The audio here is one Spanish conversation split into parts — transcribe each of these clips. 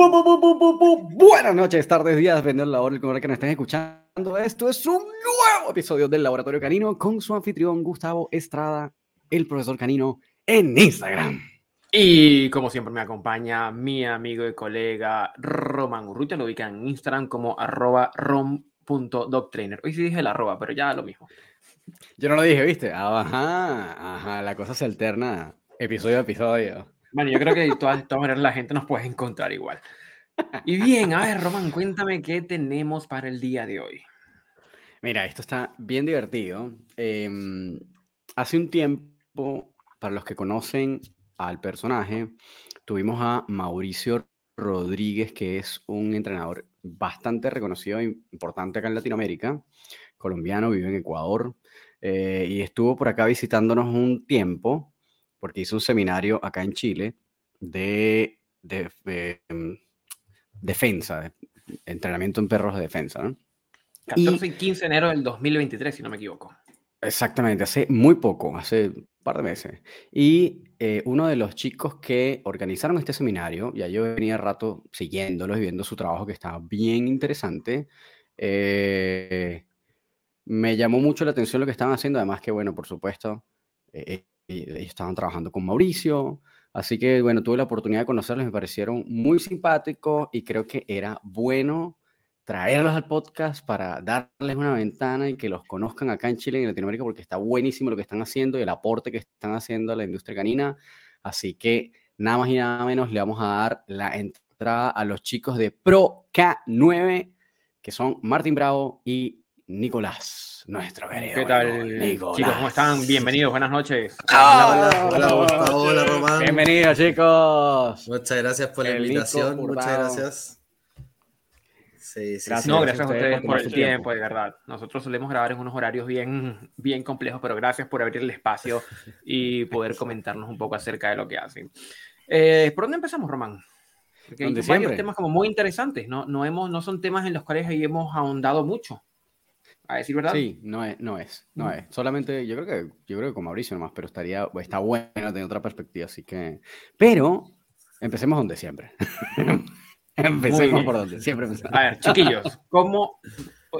Buenas noches, tardes, días, de la hora que nos estén escuchando. Esto es un nuevo episodio del Laboratorio Canino con su anfitrión Gustavo Estrada, el profesor Canino, en Instagram. Y como siempre me acompaña mi amigo y colega Roman Urrutia, lo ubican en Instagram como arroba rom.doctrainer. Hoy sí dije el arroba, pero ya lo mismo. Yo no lo dije, ¿viste? Ajá, ajá, la cosa se alterna episodio a episodio. Bueno, yo creo que de todas, maneras la gente nos puede encontrar igual. Y bien, a ver, Roman, cuéntame qué tenemos para el día de hoy. Mira, esto está bien divertido. Em, hace un tiempo, para los que conocen al personaje, tuvimos a Mauricio Rodríguez, que es un entrenador bastante reconocido e importante acá en Latinoamérica, colombiano, vive en Ecuador, eh, y estuvo por acá visitándonos un tiempo porque hizo un seminario acá en Chile de, em, defensa, de entrenamiento en perros de defensa. ¿no? 14 y 15 de enero del 2023, si no me equivoco. Exactamente, hace muy poco, hace un par de meses. Y eh, uno de los chicos que organizaron este seminario, ya yo venía rato siguiéndolo y viendo su trabajo que estaba bien interesante, eh, me llamó mucho la atención lo que estaban haciendo, además que, bueno, por supuesto, eh, estaban trabajando con Mauricio, así que bueno, tuve la oportunidad de conocerlos, me parecieron muy simpáticos y creo que era bueno traerlos al podcast para darles una ventana y que los conozcan acá en Chile y en Latinoamérica porque está buenísimo lo que están haciendo y el aporte que están haciendo a la industria canina. Así que nada más y nada menos le vamos a dar la entrada a los chicos de Pro K9, que son Martín Bravo y Nicolás nuestro querido. ¿Qué tal, chicos? ¿Cómo están? Bienvenidos, buenas noches. hola, hola, hola, hola, Román. Bienvenidos, chicos. Muchas gracias por la invitación. Muchas gracias. Sí, sí, no, gracias a ustedes por el tiempo, de verdad. Nosotros solemos grabar en unos horarios bien, bien complejos, pero gracias por abrir el espacio y poder comentarnos un poco acerca de lo que hacen. Eh, ¿Por dónde empezamos, Román? Porque hay varios temas como muy interesantes, ¿no? No, hemos, no son temas en los cuales ahí hemos ahondado mucho a decir verdad. Sí, no es, no es, no mm. es. Solamente, yo creo que, yo creo que con Mauricio nomás, pero estaría, está bueno tener otra perspectiva, así que. Pero, empecemos donde siempre. empecemos por donde siempre empezamos. A ver, chiquillos, ¿cómo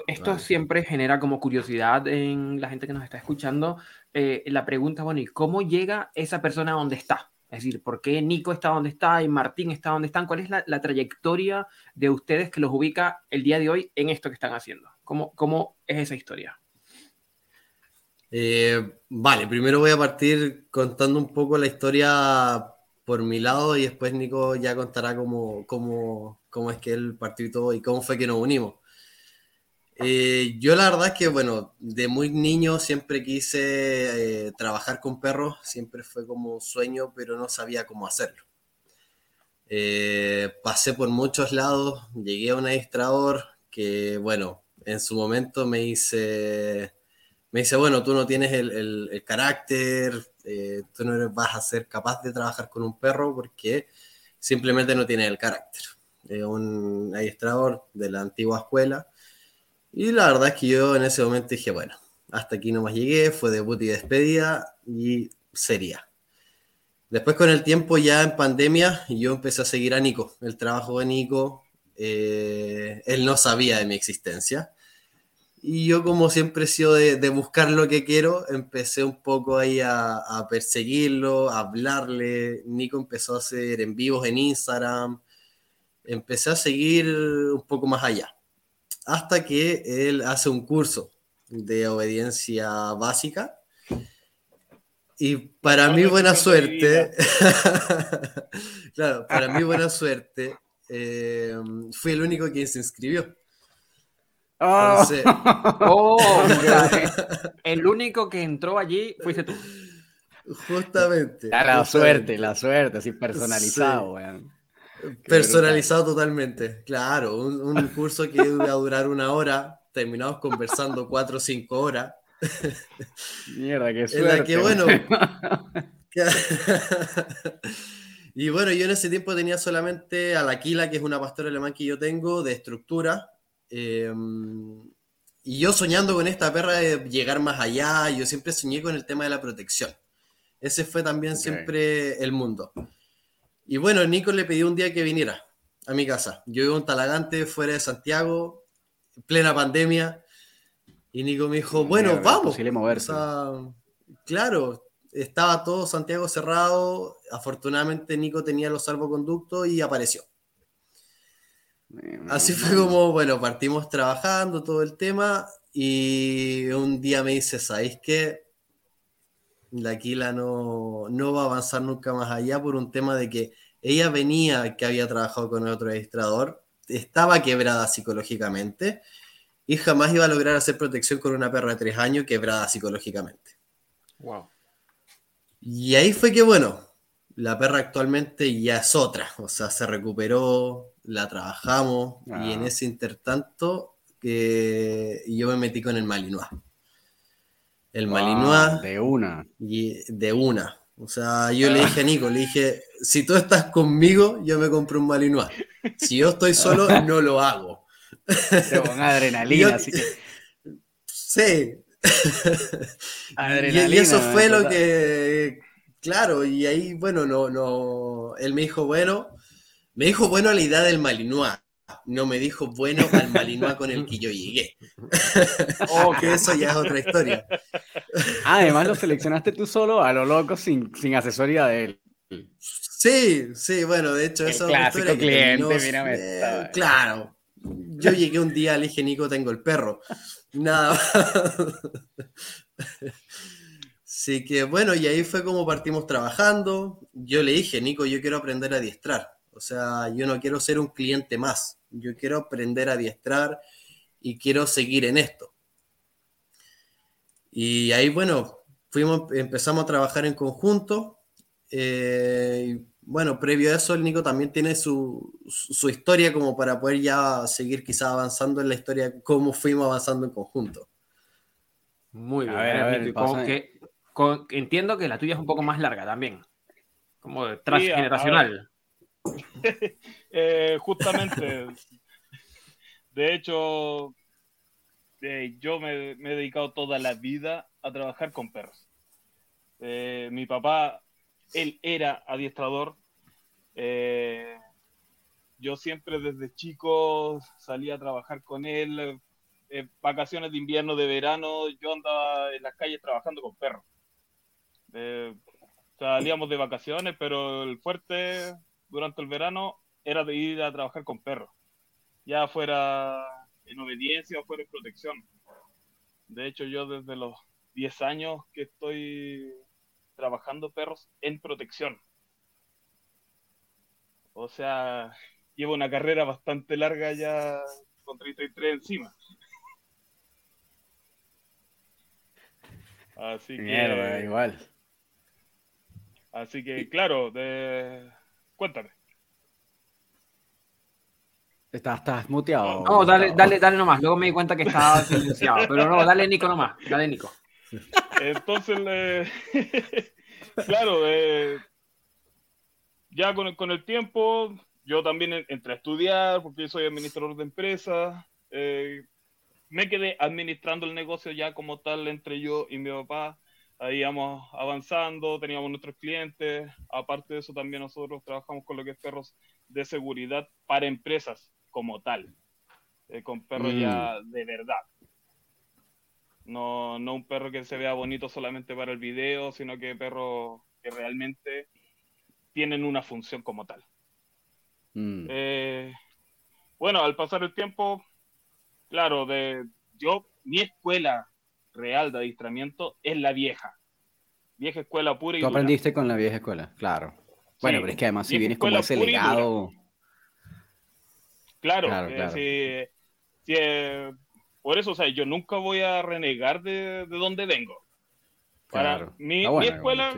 esto siempre genera como curiosidad en la gente que nos está escuchando? Eh, la pregunta, bueno, ¿y cómo llega esa persona a donde está? Es decir, ¿por qué Nico está donde está y Martín está donde están? ¿Cuál es la, la trayectoria de ustedes que los ubica el día de hoy en esto que están haciendo? ¿Cómo, es esa historia? Eh, vale, primero voy a partir contando un poco la historia por mi lado y después Nico ya contará cómo, es que él partió y todo y cómo fue que nos unimos. Eh, yo la verdad es que, bueno, de muy niño siempre quise eh, trabajar con perros, siempre fue como un sueño, pero no sabía cómo hacerlo. pasé por muchos lados, llegué a un administrador que, bueno, en su momento me dice, me dice, bueno, tú no tienes el, carácter, eh, tú no vas a ser capaz de trabajar con un perro porque simplemente no tienes el carácter. Es un adiestrador de la antigua escuela. Y la verdad es que yo en ese momento dije, bueno, hasta aquí nomás llegué, fue debut y despedida y sería. Después con el tiempo ya en pandemia yo empecé a seguir a Nico, el trabajo de Nico, eh, él no sabía de mi existencia. Y yo como siempre he sido de, buscar lo que quiero, empecé un poco ahí a, perseguirlo, a hablarle. Nico empezó a hacer en vivos en Instagram. Empecé a seguir un poco más allá. Hasta que él hace un curso de obediencia básica. Y para mí buena suerte, claro, para mí buena suerte, eh, fui el único quien se inscribió. Oh. oh el único que entró allí fuiste tú. Justamente. la suerte, la suerte, así personalizado, Personalizado totalmente, claro. Un, curso que iba a durar una hora, terminamos conversando cuatro o cinco horas. Mierda, qué suerte. En la que, bueno. Y bueno, yo en ese tiempo tenía solamente a la Kila, que es una pastora alemán que yo tengo, de estructura. Em, y yo soñando con esta perra de llegar más allá, yo siempre soñé con el tema de la protección. Ese fue también siempre el mundo. Y bueno, Nico le pidió un día que viniera a mi casa. Yo vivo en Talagante, fuera de Santiago, plena pandemia. Y Nico me dijo, bueno, vamos. claro, estaba todo Santiago cerrado. Afortunadamente Nico tenía los salvoconductos y apareció. Así fue como, bueno, partimos trabajando todo el tema y un día me dice, ¿sabéis qué? La Aquila no, no va a avanzar nunca más allá por un tema de que ella venía, que había trabajado con otro registrador, estaba quebrada psicológicamente y jamás iba a lograr hacer protección con una perra de tres años quebrada psicológicamente. Wow. Y ahí fue que, bueno, la perra actualmente ya es otra, o sea, se recuperó, la trabajamos y en ah. ese intertanto que yo me metí con el Malinois. El Malinois. De una. Y de una. O sea, yo le dije a Nico, le dije, si tú estás conmigo, yo me compro un Malinois. Si yo estoy solo, no lo hago. Pero con adrenalina, así que... Sí. Adrenalina, y, eso fue lo que, claro, y ahí, bueno, no, no, él me dijo, bueno, me dijo bueno a la idea del Malinois. No me dijo bueno al Malinois con el que yo llegué. oh, que eso ya es otra historia. Además lo seleccionaste tú solo a lo loco sin, sin asesoría de él. Sí, sí, bueno, de hecho eso es historia cliente, mírame, eh, claro. Yo llegué un día, le dije, Nico, tengo el perro. Nada Así que bueno, y ahí fue como partimos trabajando. Yo le dije, Nico, yo quiero aprender a adiestrar. O sea, yo no quiero ser un cliente más. Yo quiero aprender a adiestrar y quiero seguir en esto. Y ahí, bueno, fuimos, empezamos a trabajar en conjunto. Eh, bueno, previo a eso, el Nico también tiene su, historia como para poder ya seguir quizás avanzando en la historia, cómo fuimos avanzando en conjunto. Muy bien. que, entiendo que la tuya es un poco más larga también, como transgeneracional. Eh, justamente, de hecho, eh, yo me, he dedicado toda la vida a trabajar con perros. Eh, mi papá, él era adiestrador. Yo siempre desde chico salía a trabajar con él. vacaciones de invierno, de verano, yo andaba en las calles trabajando con perros. salíamos de vacaciones, pero el fuerte durante el verano era de ir a trabajar con perros, ya fuera en obediencia o fuera en protección. De hecho, yo desde los 10 años que estoy trabajando perros en protección. O sea, llevo una carrera bastante larga ya con 33 encima. Así que. igual. Así que, claro, de, Cuéntame. Estás, estás muteado. No, dale, dale, dale nomás. Luego me di cuenta que estaba silenciado. Pero no, dale Nico nomás. Dale Nico. Entonces, claro, eh, ya con el, con el tiempo, yo también entré a estudiar porque soy administrador de empresas. Eh, me quedé administrando el negocio ya como tal entre yo y mi papá ahí íbamos avanzando, teníamos nuestros clientes, aparte de eso también nosotros trabajamos con lo que es perros de seguridad para empresas como tal, eh, con perros ya mm. de verdad. No, no un perro que se vea bonito solamente para el video, sino que perros que realmente tienen una función como tal. Mm. Eh, bueno, al pasar el tiempo, claro, de yo, mi escuela real de adiestramiento es la vieja. Vieja escuela pura y Tú aprendiste con la vieja escuela, claro. Bueno, pero es que además si vienes como ese legado... Claro, claro, eh, eh, por eso, o sea, yo nunca voy a renegar de, de dónde vengo. Para mi, mi, escuela,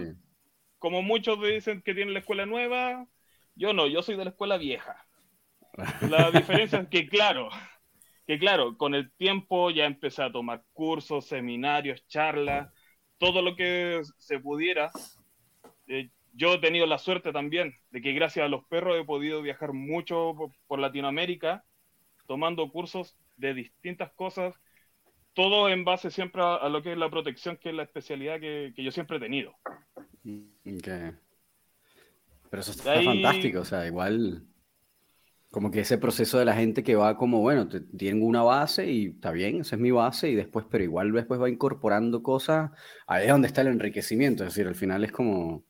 como muchos dicen que tienen la escuela nueva, yo no, yo soy de la escuela vieja. La diferencia es que, claro, que claro, con el tiempo ya empecé a tomar cursos, seminarios, charlas, todo lo que se pudiera. Eh, yo he tenido la suerte también de que gracias a los perros he podido viajar mucho por, Latinoamérica, tomando cursos de distintas cosas, todo en base siempre a, lo que es la protección, que es la especialidad que, yo siempre he tenido. Okay. Pero eso está fantástico, o sea, igual Como que ese proceso de la gente que va como, bueno, tienen una base y está bien, esa es mi base y después, pero igual después va incorporando cosas, ahí es donde está el enriquecimiento, es decir, al final es como,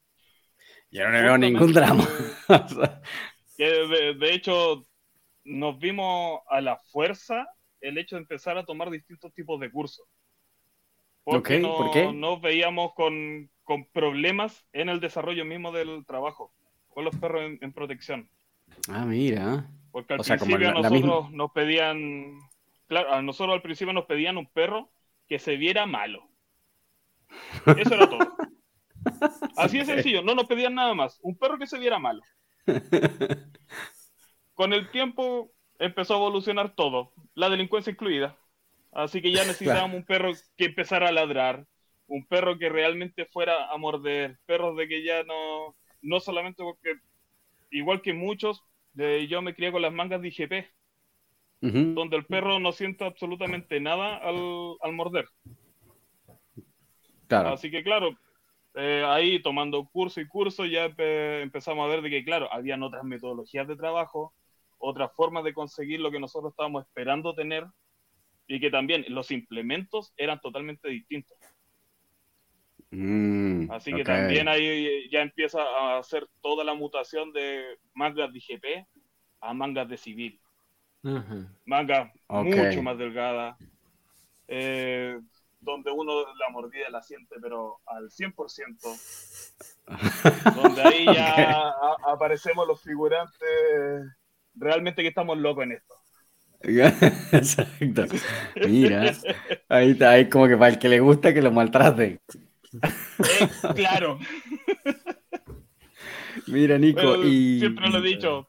yo no veo ningún drama. de, de, hecho, nos vimos a la fuerza el hecho de empezar a tomar distintos tipos de cursos. Porque no, ¿Por qué? nos veíamos con, con, problemas en el desarrollo mismo del trabajo, con los perros en protección. Ah, mira. Porque al principio a nosotros nos pedían, claro, a nosotros al principio nos pedían un perro que se viera malo. Eso era todo. Así de sencillo, no nos pedían nada más, un perro que se viera malo. Con el tiempo empezó a evolucionar todo, la delincuencia incluida. Así que ya necesitábamos un perro que empezara a ladrar, un perro que realmente fuera a morder, perros de que ya no, no solamente porque igual que muchos, yo me crié con las mangas de IGP, donde el perro no siente absolutamente nada al, morder. Así que claro, eh, ahí tomando curso y curso ya empezamos a ver de que claro, habían otras metodologías de trabajo, otras formas de conseguir lo que nosotros estábamos esperando tener y que también los implementos eran totalmente distintos. Mm, Así que también ahí ya empieza a hacer toda la mutación de mangas de IGP a mangas de civil. Mangas mucho más delgadas, eh, donde uno la mordida la siente, pero al 100%. donde ahí ya aparecemos los figurantes realmente que estamos locos en esto. Exacto. Mira, ahí está, ahí como que para el que le gusta que lo maltraten. Eh, claro. Mira, Nico, y... Siempre lo he dicho,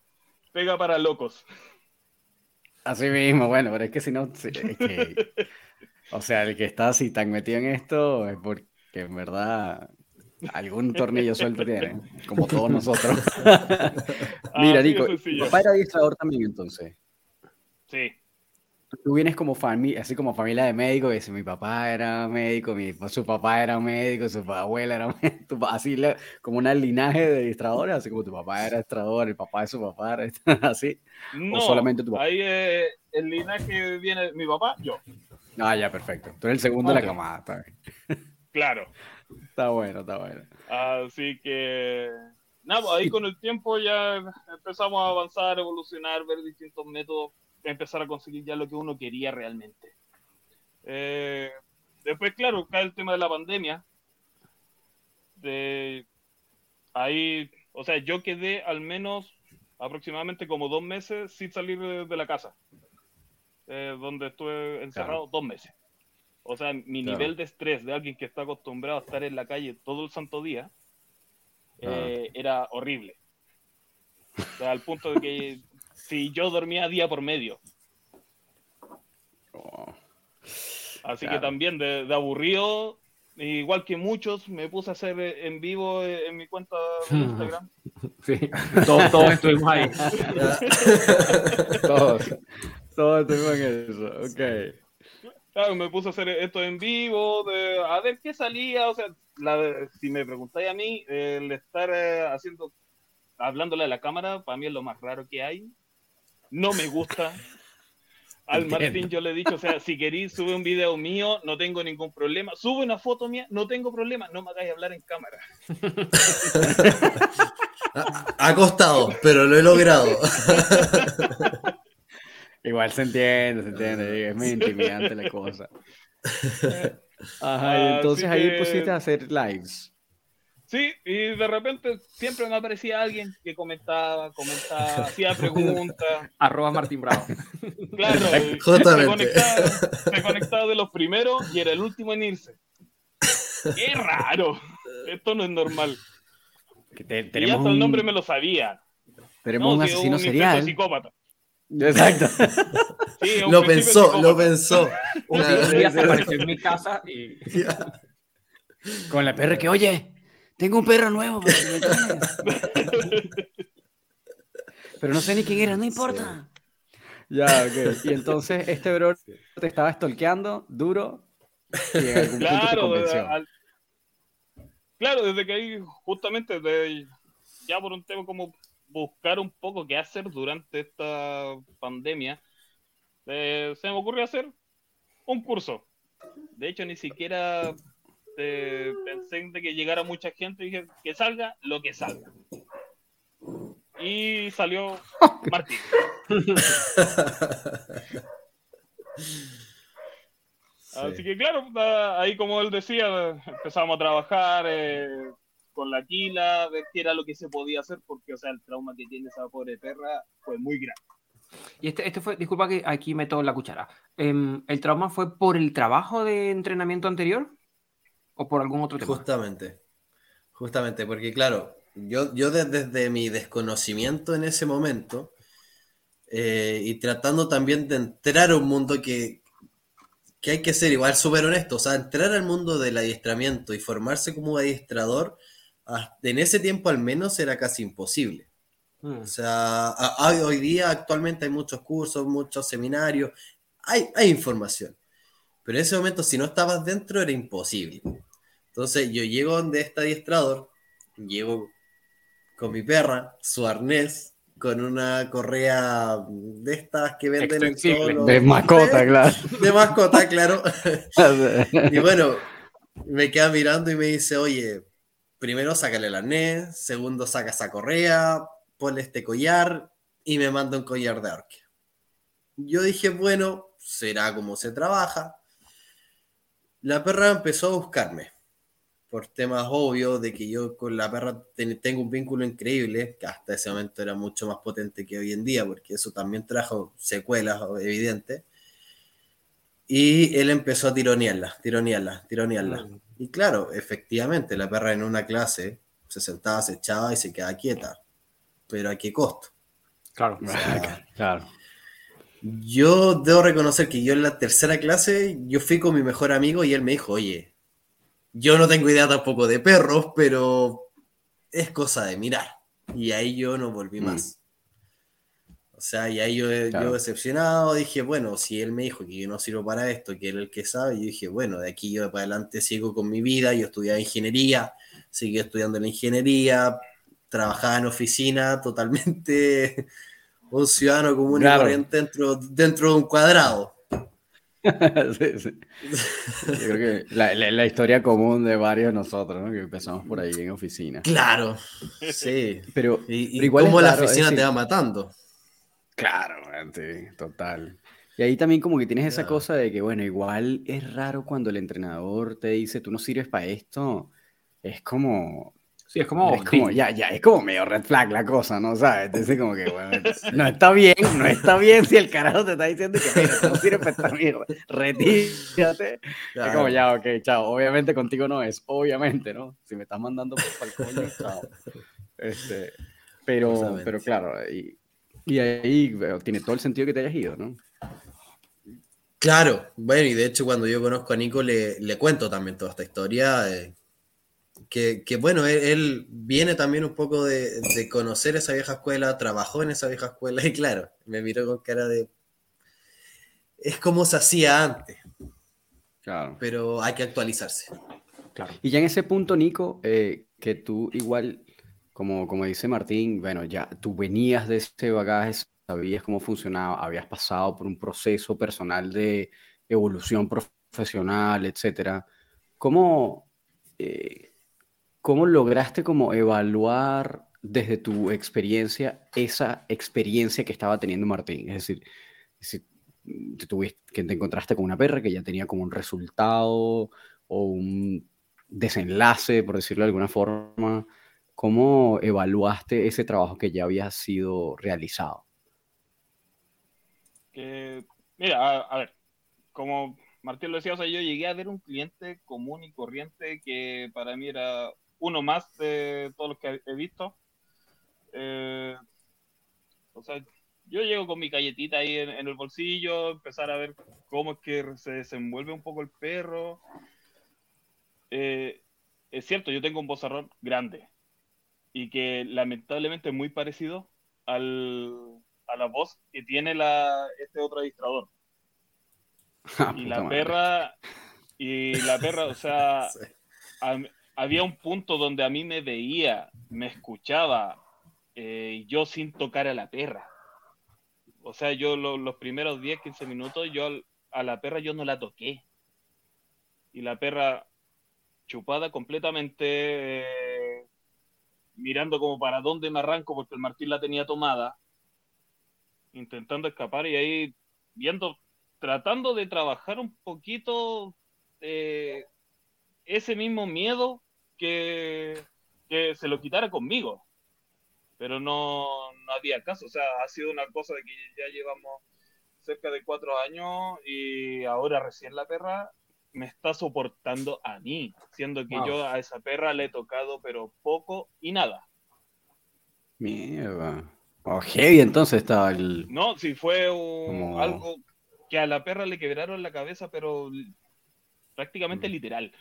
pega para locos. Así mismo, bueno, pero es que si no, o sea, el que está así tan metido en esto es porque en verdad algún tornillo suelto tiene, como todos nosotros. Mira, Nico, papá era adiestrador también entonces. Sí tú vienes como familia, así como familia de médicos, y mi papá era médico, mi, su papá era médico, su abuela era médico, así como un linaje de administradores, así como tu papá era administrador, el papá de su papá era así. No, o solamente tu papá. Ahí eh, el linaje viene mi papá, yo. Ah, ya, perfecto. Tú eres el segundo de la camada, está bien. Claro. Está bueno, está bueno. Así que, nada, pues, ahí con el tiempo ya empezamos a avanzar, evolucionar, ver distintos métodos empezar a conseguir ya lo que uno quería realmente. Eh, después, claro, cae el tema de la pandemia. De ahí, o sea, yo quedé al menos aproximadamente como dos meses sin salir de, la casa, eh, donde estuve encerrado dos meses. O sea, mi nivel de estrés de alguien que está acostumbrado a estar en la calle todo el santo día eh, era horrible. O sea, al punto de que si yo dormía día por medio. Oh. Así que también de, aburrido, igual que muchos, me puse a hacer en vivo en mi cuenta de Instagram. Sí, todos, estuvimos ahí. todos, todos estuvimos en eso, ok. Claro, me puse a hacer esto en vivo, de, a ver qué salía, o sea, si me preguntáis a mí, el estar eh, haciendo, hablándole a la cámara, para mí es lo más raro que hay no me gusta. Al Martín yo le he dicho, o sea, si queréis sube un video mío, no tengo ningún problema. Sube una foto mía, no tengo problema. No me hagáis hablar en cámara. ha costado, pero lo he logrado. Igual se entiende, se entiende. Es muy intimidante la cosa. Ajá, y entonces ahí pusiste a hacer lives. Sí, y de repente siempre me aparecía alguien que comentaba, comentaba, hacía preguntas. Arroba Martín Bravo. Claro, se conectaba, se conectaba de los primeros y era el último en irse. Qué raro. Esto no es normal. tenemos y hasta el nombre me lo sabía. Tenemos un asesino un serial. psicópata. Exacto. Sí, lo pensó, lo pensó. Un día se apareció en mi casa y... Con la perra que, oye, tengo un perro nuevo. Pero no sé ni quién era, no importa. Ya, ok. Y entonces este bro te estaba stalkeando duro y en algún claro, punto te claro, desde que ahí justamente de, ya por un tema como buscar un poco qué hacer durante esta pandemia, eh, se me ocurrió hacer un curso. De hecho, ni siquiera eh, pensé en que llegara mucha gente y dije que salga lo que salga. Y salió Martín. Así que claro, ahí como él decía, empezamos a trabajar eh, con la Aquila, ver qué era lo que se podía hacer, porque o sea, el trauma que tiene esa pobre perra fue muy grande. Y este, este fue, disculpa que aquí meto la cuchara. Em, ¿El trauma fue por el trabajo de entrenamiento anterior? ¿O por algún otro tema? Justamente. Justamente, porque claro, yo, yo desde, mi desconocimiento en ese momento, eh, y tratando también de entrar a un mundo que, que hay que ser igual súper honesto, o sea, entrar al mundo del adiestramiento y formarse como adiestrador, en ese tiempo al menos era casi imposible. Mm. O sea, hoy día actualmente hay muchos cursos, muchos seminarios, hay, hay información. Pero en ese momento, si no estabas dentro, era imposible. Entonces, yo llego donde este adiestrador, llego con mi perra, su arnés, con una correa de estas que venden en De mascota, claro. De mascota, claro. y bueno, me queda mirando y me dice, oye, primero sácale el arnés, segundo saca esa correa, ponle este collar y me manda un collar de arque. Yo dije, bueno, será como se trabaja. La perra empezó a buscarme por temas obvios de que yo con la perra tengo un vínculo increíble, que hasta ese momento era mucho más potente que hoy en día, porque eso también trajo secuelas evidentes. Y él empezó a tironearla, tironearla, tironearla. Mm. Y claro, efectivamente, la perra en una clase se sentaba, se echaba y se quedaba quieta. Pero ¿a qué costo? Claro, claro. Yo debo reconocer que yo en la tercera clase, yo fui con mi mejor amigo y él me dijo, oye, yo no tengo idea tampoco de perros, pero es cosa de mirar. Y ahí yo no volví mm. más. O sea, y ahí yo, yo, decepcionado dije, bueno, si él me dijo que yo no sirvo para esto, que él es el que sabe, yo dije, bueno, de aquí yo para adelante sigo con mi vida, yo estudiaba ingeniería, seguí estudiando la ingeniería, trabajaba en oficina, totalmente un ciudadano común y corriente dentro, dentro de un cuadrado. sí, sí. Yo creo que la, la, historia común de varios de nosotros, ¿no? Que empezamos por ahí en oficina. Claro, sí. Pero, y, igual cómo la oficina te va matando. Claro, sí, total. Y ahí también como que tienes esa cosa de que, bueno, igual es raro cuando el entrenador te dice, tú no sirves para esto. Es como, Sí, es como, es como ya, ya, es como medio red flag la cosa, ¿no? ¿Sabes? Entonces como que, bueno, no está bien, no está bien si el carajo te está diciendo que, mira, no sirve para esta mierda, retírate. Es como, ya, ok, chao. Obviamente contigo no es, obviamente, ¿no? Si me estás mandando por el coño, chao. Este, pero, pero claro, y, y ahí tiene todo el sentido que te hayas ido, ¿no? Claro, bueno, y de hecho cuando yo conozco a Nico le, le cuento también toda esta historia. Eh, que, bueno, él, viene también un poco de, conocer esa vieja escuela, trabajó en esa vieja escuela y claro, me miró con cara de... Es como se hacía antes. Claro. Pero hay que actualizarse. Claro. Y ya en ese punto, Nico, eh, que tú igual, como, como dice Martín, bueno, ya tú venías de ese bagaje, sabías cómo funcionaba, habías pasado por un proceso personal de evolución profesional, etcétera. ¿Cómo, eh, ¿Cómo lograste como evaluar desde tu experiencia esa experiencia que estaba teniendo Martín? Es decir, si te que te encontraste con una perra que ya tenía como un resultado o un desenlace, por decirlo de alguna forma, ¿cómo evaluaste ese trabajo que ya había sido realizado? mira, a, ver, como Martín lo decía, o sea, yo llegué a ver un cliente común y corriente que para mí era uno más de todos los que he visto. Eh, o sea, yo llego con mi galletita ahí en, el bolsillo, empezar a ver cómo es que se desenvuelve un poco el perro. Eh, es cierto, yo tengo un bozarrón grande y que lamentablemente es muy parecido al, a la voz que tiene la, este otro administrador. Ah, y la perra, y la perra, o sea, había un punto donde a mí me veía, me escuchaba eh, yo sin tocar a la perra. O sea, yo los primeros 10, 15 minutos, yo a la perra yo no la toqué. Y la perra chupada completamente, eh, mirando como para dónde me arranco, porque el Martín la tenía tomada, intentando escapar y ahí viendo, tratando de trabajar un poquito eh, ese mismo miedo que, que se lo quitara conmigo. Pero no, no había caso, o sea, ha sido una cosa de que ya llevamos cerca de cuatro años y ahora recién la perra me está soportando a mí, siendo que yo a esa perra le he tocado pero poco y nada. Mierda. Oh, heavy entonces estaba el... No, si fue algo que a la perra le quebraron la cabeza, pero prácticamente mm. literal.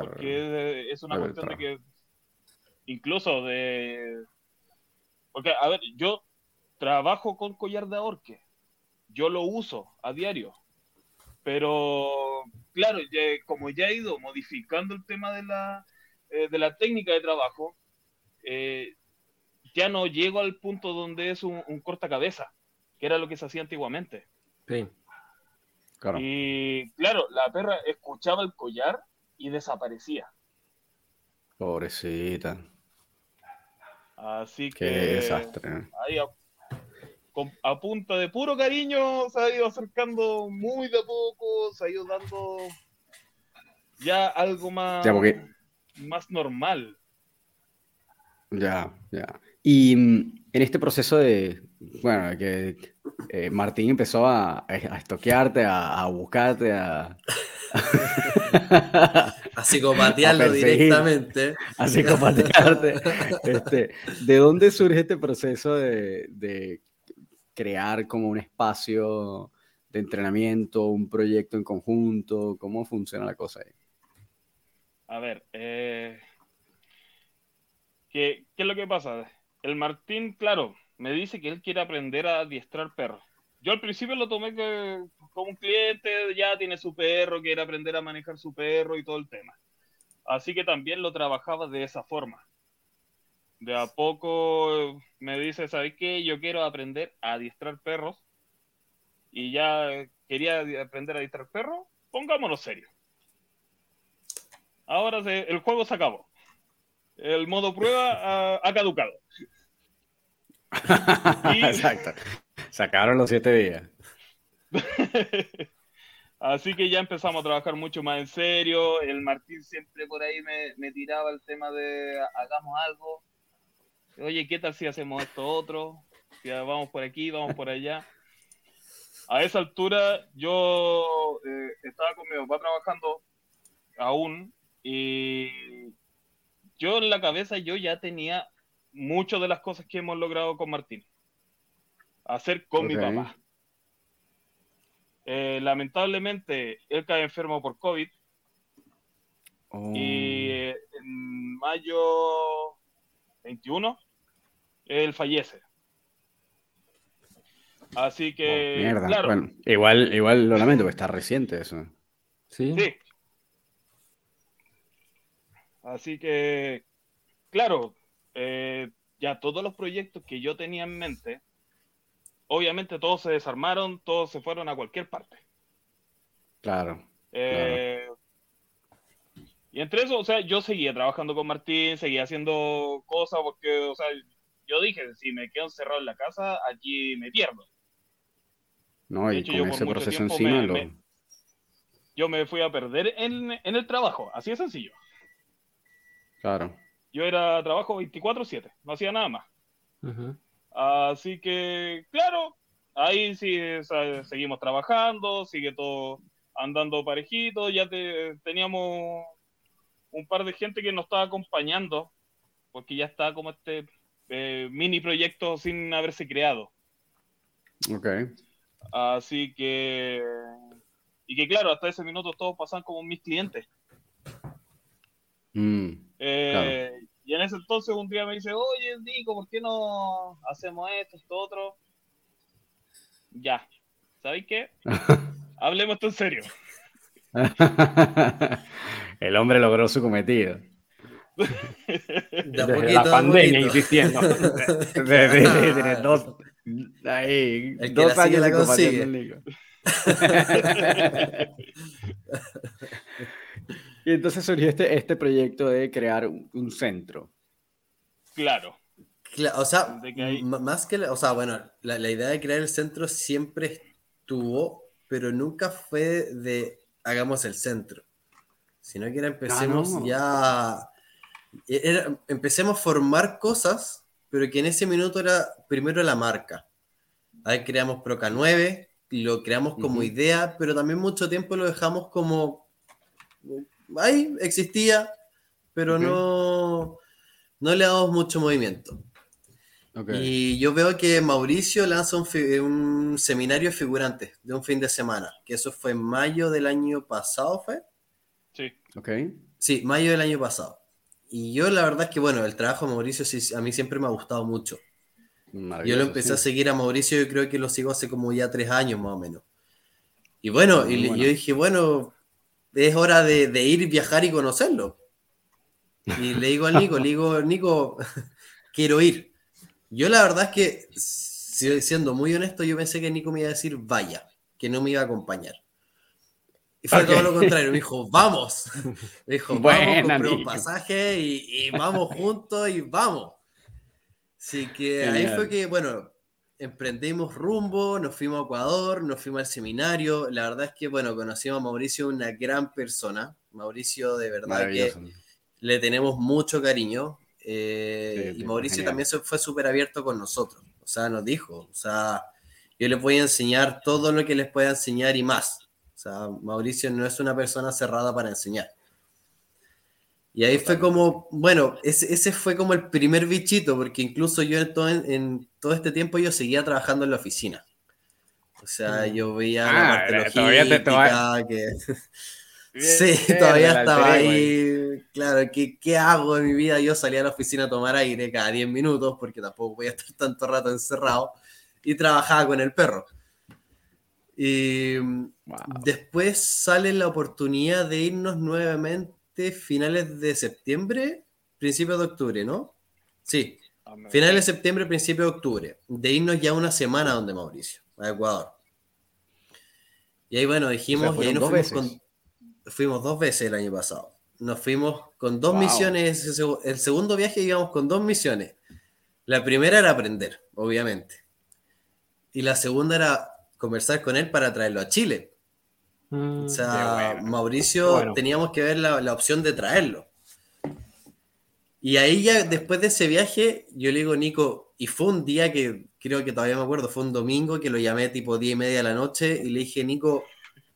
Porque es una cuestión de que incluso de... Porque, a ver, yo trabajo con collar de ahorque. Yo lo uso a diario. Pero, claro, como ya he ido modificando el tema de la, eh, de la técnica de trabajo, eh, ya no llego al punto donde es un, un cortacabeza, que era lo que se hacía antiguamente. Sí. Claro. Y claro, la perra escuchaba el collar y desaparecía. Pobrecita. Así que. Qué desastre. Ahí a, punta de puro cariño se ha ido acercando muy de poco, se ha ido dando ya algo más, más normal. Ya, ya. Y mm, en este proceso de, bueno, que eh, Martín empezó a, a estoquearte, a, buscarte, a... a psicopatearlo directamente. A psicopatearte. Este, ¿De dónde surge este proceso de, crear como un espacio de entrenamiento, un proyecto en conjunto? ¿Cómo funciona la cosa ahí? A ver, eh, ¿qué, ¿qué es lo que pasa? El Martín, claro, me dice que él quiere aprender a adiestrar perros. Yo al principio lo tomé como un cliente, ya tiene su perro, quiere aprender a manejar su perro y todo el tema. Así que también lo trabajaba de esa forma. De a poco me dice, ¿sabes qué? Yo quiero aprender a adiestrar perros. Y ya quería aprender a adiestrar perros. Pongámonos serio. Ahora el juego se acabó. El modo prueba ha caducado. Exacto. Sacaron los siete días. Así que ya empezamos a trabajar mucho más en serio. El Martín siempre por ahí me, tiraba el tema de hagamos algo. Oye, ¿qué tal si hacemos esto otro? Si vamos por aquí, vamos por allá. A esa altura yo eh, estaba con mi papá trabajando aún y yo en la cabeza yo ya tenía muchas de las cosas que hemos logrado con Martín. Hacer con mi papá. Eh, lamentablemente, él cae enfermo por COVID. Oh. Y eh, en mayo 21, él fallece. Así que, oh, claro. igual, igual lo lamento, porque está reciente eso. Sí. Sí. Así que, claro, eh, ya todos los proyectos que yo tenía en mente, obviamente todos se desarmaron, todos se fueron a cualquier parte. Claro. Eh, y entre eso, o sea, yo seguía trabajando con Martín, seguía haciendo cosas porque, o sea, yo dije, si me quedo encerrado en la casa, aquí me pierdo. No, y con ese proceso encima yo me fui a perder en, en el trabajo, así de sencillo. Claro. Yo era trabajo 24/7, no hacía nada más. Así que, claro, ahí sí seguimos trabajando, sigue todo andando parejito, ya teníamos un par de gente que nos estaba acompañando, porque ya está como este eh, mini proyecto sin haberse creado. Ok. Así que, y que claro, hasta ese minuto todos pasan como mis clientes. Mm, eh, y en ese entonces un día me dice, oye, Nico, ¿por qué no hacemos esto, esto, otro? Ya, ¿sabéis qué? Hablemos esto en serio. El hombre logró su cometido. Desde la pandemia insistiendo. Tiene dos, ahí, dos años la consigue. Y entonces surgió este, este proyecto de crear un, centro. Claro. o sea, más que, o sea, bueno, la, la, idea de crear el centro siempre estuvo, pero nunca fue de hagamos el centro, sino que era empecemos ah, ya, era, empecemos a formar cosas, pero que en ese minuto era primero la marca. Ahí creamos Proca 9, lo creamos como idea, pero también mucho tiempo lo dejamos como ahí existía, pero no, no le damos mucho movimiento. Y yo veo que Mauricio lanza un, seminario de figurantes de un fin de semana, que eso fue en mayo del año pasado, ¿fue? Sí. Ok. Sí, mayo del año pasado. Y yo la verdad es que, bueno, el trabajo de Mauricio a mí siempre me ha gustado mucho. Yo lo empecé a seguir a Mauricio, yo creo que lo sigo hace como ya tres años más o menos. Y bueno, y yo dije, bueno, es hora de, de, ir, viajar y conocerlo. Y le digo al Nico, le digo, Nico, quiero ir. Yo la verdad es que, siendo muy honesto, yo pensé que Nico me iba a decir, vaya, que no me iba a acompañar. Y fue todo lo contrario, me dijo, vamos. Me dijo, vamos, compré un pasaje y, y, vamos juntos y vamos. Así que ahí fue que, bueno, emprendimos rumbo, nos fuimos a Ecuador, nos fuimos al seminario. La verdad es que, bueno, conocimos a Mauricio, una gran persona. Mauricio, de verdad que le tenemos mucho cariño. Eh, y Mauricio también fue súper abierto con nosotros. O sea, nos dijo, o sea, yo les voy a enseñar todo lo que les pueda enseñar y más. O sea, Mauricio no es una persona cerrada para enseñar. Y ahí fue como, bueno, ese, ese, fue como el primer bichito, porque incluso yo en todo, en, todo, este tiempo yo seguía trabajando en la oficina. O sea, mm. yo veía la ah, parte logística, que... sí, todavía estaba ahí. Claro, ¿qué, ¿qué hago en mi vida? Yo salía a la oficina a tomar aire cada 10 minutos, porque tampoco voy a estar tanto rato encerrado, y trabajaba con el perro. Y después sale la oportunidad de irnos nuevamente finales de septiembre, principios de octubre, ¿no? Sí, ah, finales de septiembre, principio de octubre, de irnos ya una semana donde Mauricio, a Ecuador. Y ahí, bueno, dijimos, y ahí nos fuimos, con, fuimos dos veces el año pasado. Nos fuimos con dos misiones, el segundo viaje íbamos con dos misiones. La primera era aprender, obviamente. Y la segunda era conversar con él para traerlo a Chile. Mm, o sea, Mauricio teníamos que ver la, opción de traerlo. Y ahí ya después de ese viaje, yo le digo, Nico, y fue un día que creo que todavía me acuerdo, fue un domingo que lo llamé tipo 10 y media de la noche y le dije, Nico,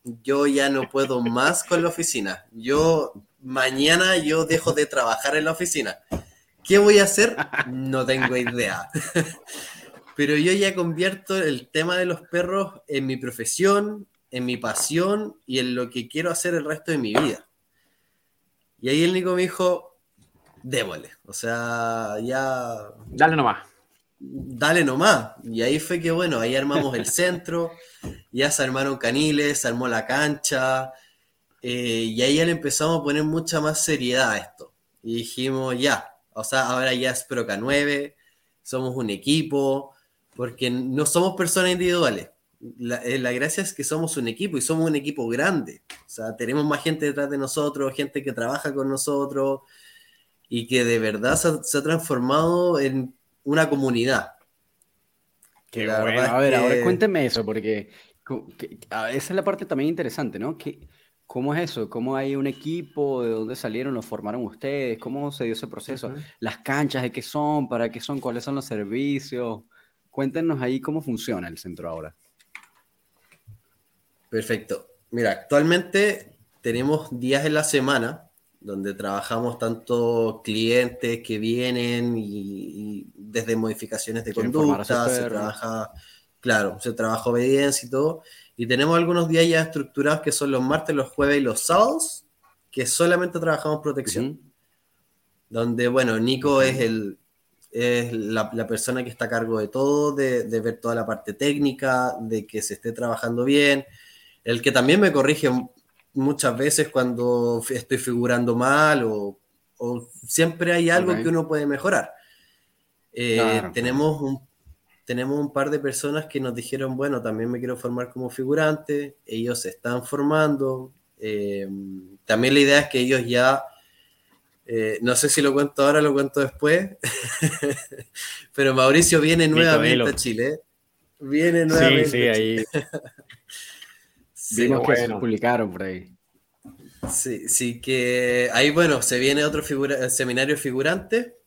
yo ya no puedo más con la oficina. Yo mañana yo dejo de trabajar en la oficina. ¿Qué voy a hacer? No tengo idea. Pero yo ya convierto el tema de los perros en mi profesión, en mi pasión y en lo que quiero hacer el resto de mi vida. Y ahí el Nico me dijo, démosle. O sea, ya... Dale nomás. Dale nomás. Y ahí fue que, bueno, ahí armamos el centro, ya se armaron caniles, se armó la cancha, eh, y ahí ya le empezamos a poner mucha más seriedad a esto. Y dijimos, ya, o sea, ahora ya es Proca 9, somos un equipo, porque no somos personas individuales eh, la, gracia es que somos un equipo y somos un equipo grande. O sea, tenemos más gente detrás de nosotros, gente que trabaja con nosotros y que de verdad se, ha transformado en una comunidad. Qué bueno. A ver, ahora cuénteme eso, porque esa es la parte también interesante, ¿no? ¿Cómo es eso? ¿Cómo hay un equipo? ¿De dónde salieron? ¿Lo formaron ustedes? ¿Cómo se dio ese proceso? ¿Las canchas de qué son? ¿Para qué son? ¿Cuáles son los servicios? Cuéntenos ahí cómo funciona el centro ahora. Perfecto. Mira, actualmente tenemos días en la semana donde trabajamos tanto clientes que vienen y, desde modificaciones de conducta, se trabaja, claro, se trabaja obediencia y todo. Y tenemos algunos días ya estructurados que son los martes, los jueves y los sábados, que solamente trabajamos protección. Donde, bueno, Nico es el, es la, persona que está a cargo de todo, de, de, ver toda la parte técnica, de que se esté trabajando bien, el que también me corrige muchas veces cuando estoy figurando mal o, o siempre hay algo que uno puede mejorar. Eh, tenemos, un, tenemos un par de personas que nos dijeron, bueno, también me quiero formar como figurante, ellos se están formando. Eh, también la idea es que ellos ya, eh, no sé si lo cuento ahora, lo cuento después, pero Mauricio viene nuevamente a Chile. Viene nuevamente. Sí, sí, ahí. Vimos que se publicaron por ahí. Sí, sí que ahí, bueno, se viene otro seminario figurante,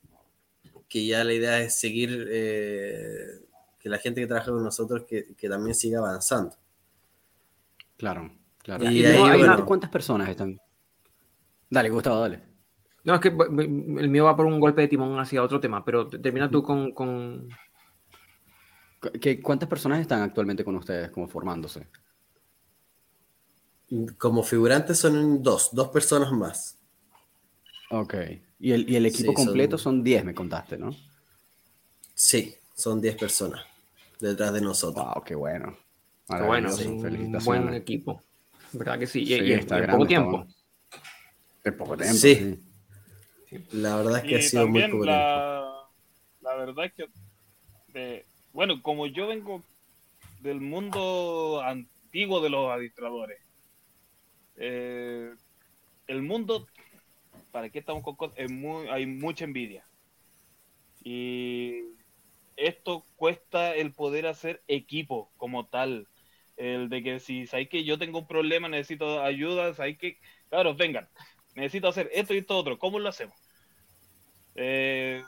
que ya la idea es seguir, eh, que la gente que trabaja con nosotros que, también siga avanzando. Claro, claro. ¿Y, ahí, cuántas personas están? Dale, Gustavo, dale. No, es que el mío va por un golpe de timón hacia otro tema, pero termina tú con... con... ¿Cuántas personas están actualmente con ustedes como formándose? Como figurantes son dos, dos personas más. Ok. Y el, y el equipo completo son 10, me contaste, ¿no? Sí, son 10 personas detrás de nosotros. Wow, qué bueno. Qué bueno, sí, un buen equipo. ¿Verdad que sí? y, está en, poco tiempo. En poco tiempo. Sí. La verdad es que ha sido muy poco la, La verdad es que, bueno, como yo vengo del mundo antiguo de los administradores, eh, el mundo, ¿para qué estamos con cosas? Muy, hay mucha envidia. Y esto cuesta el poder hacer equipo como tal. El de que si sabéis que yo tengo un problema, necesito ayuda, sabéis que, claro, vengan, necesito hacer esto y esto otro, ¿cómo lo hacemos? Eh,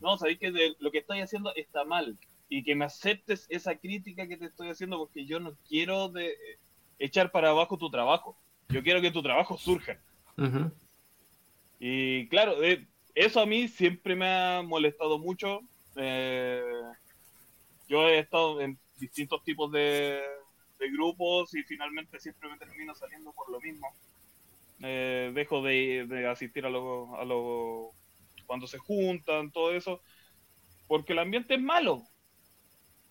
no, sabéis que lo que estoy haciendo está mal y que me aceptes esa crítica que te estoy haciendo porque yo no quiero de, echar para abajo tu trabajo. Yo quiero que tu trabajo surja. Y claro, eh, eso a mí siempre me ha molestado mucho. Eh, yo he estado en distintos tipos de, grupos y finalmente siempre me termino saliendo por lo mismo. Eh, dejo de, asistir a los a lo, cuando se juntan, todo eso, porque el ambiente es malo.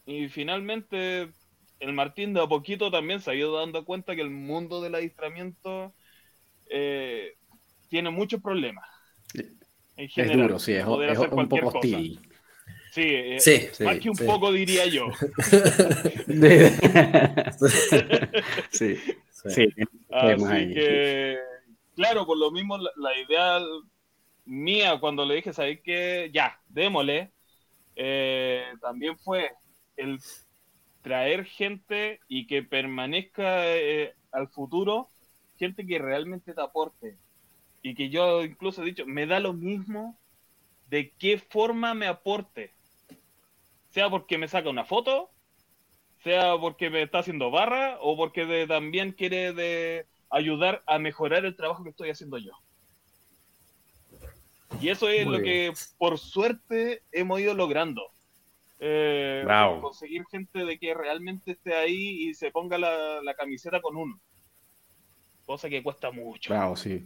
Y finalmente el Martín de a poquito también se ha ido dando cuenta que el mundo del adiestramiento eh, tiene muchos problemas. En general, es duro, sí, es, un poco hostil. Eh, sí, más que un poco diría yo. sí, sí. Así que, claro, por lo mismo, la, idea mía cuando le dije, ¿sabéis qué? Ya, démosle, eh, también fue el traer gente y que permanezca eh, al futuro, gente que realmente te aporte. Y que yo incluso he dicho, me da lo mismo de qué forma me aporte. Sea porque me saca una foto, sea porque me está haciendo barra o porque también quiere de ayudar a mejorar el trabajo que estoy haciendo yo. Y eso es lo que por suerte hemos ido logrando. Eh, conseguir gente de que realmente esté ahí y se ponga la, camiseta con uno. Cosa que cuesta mucho. Bravo, sí.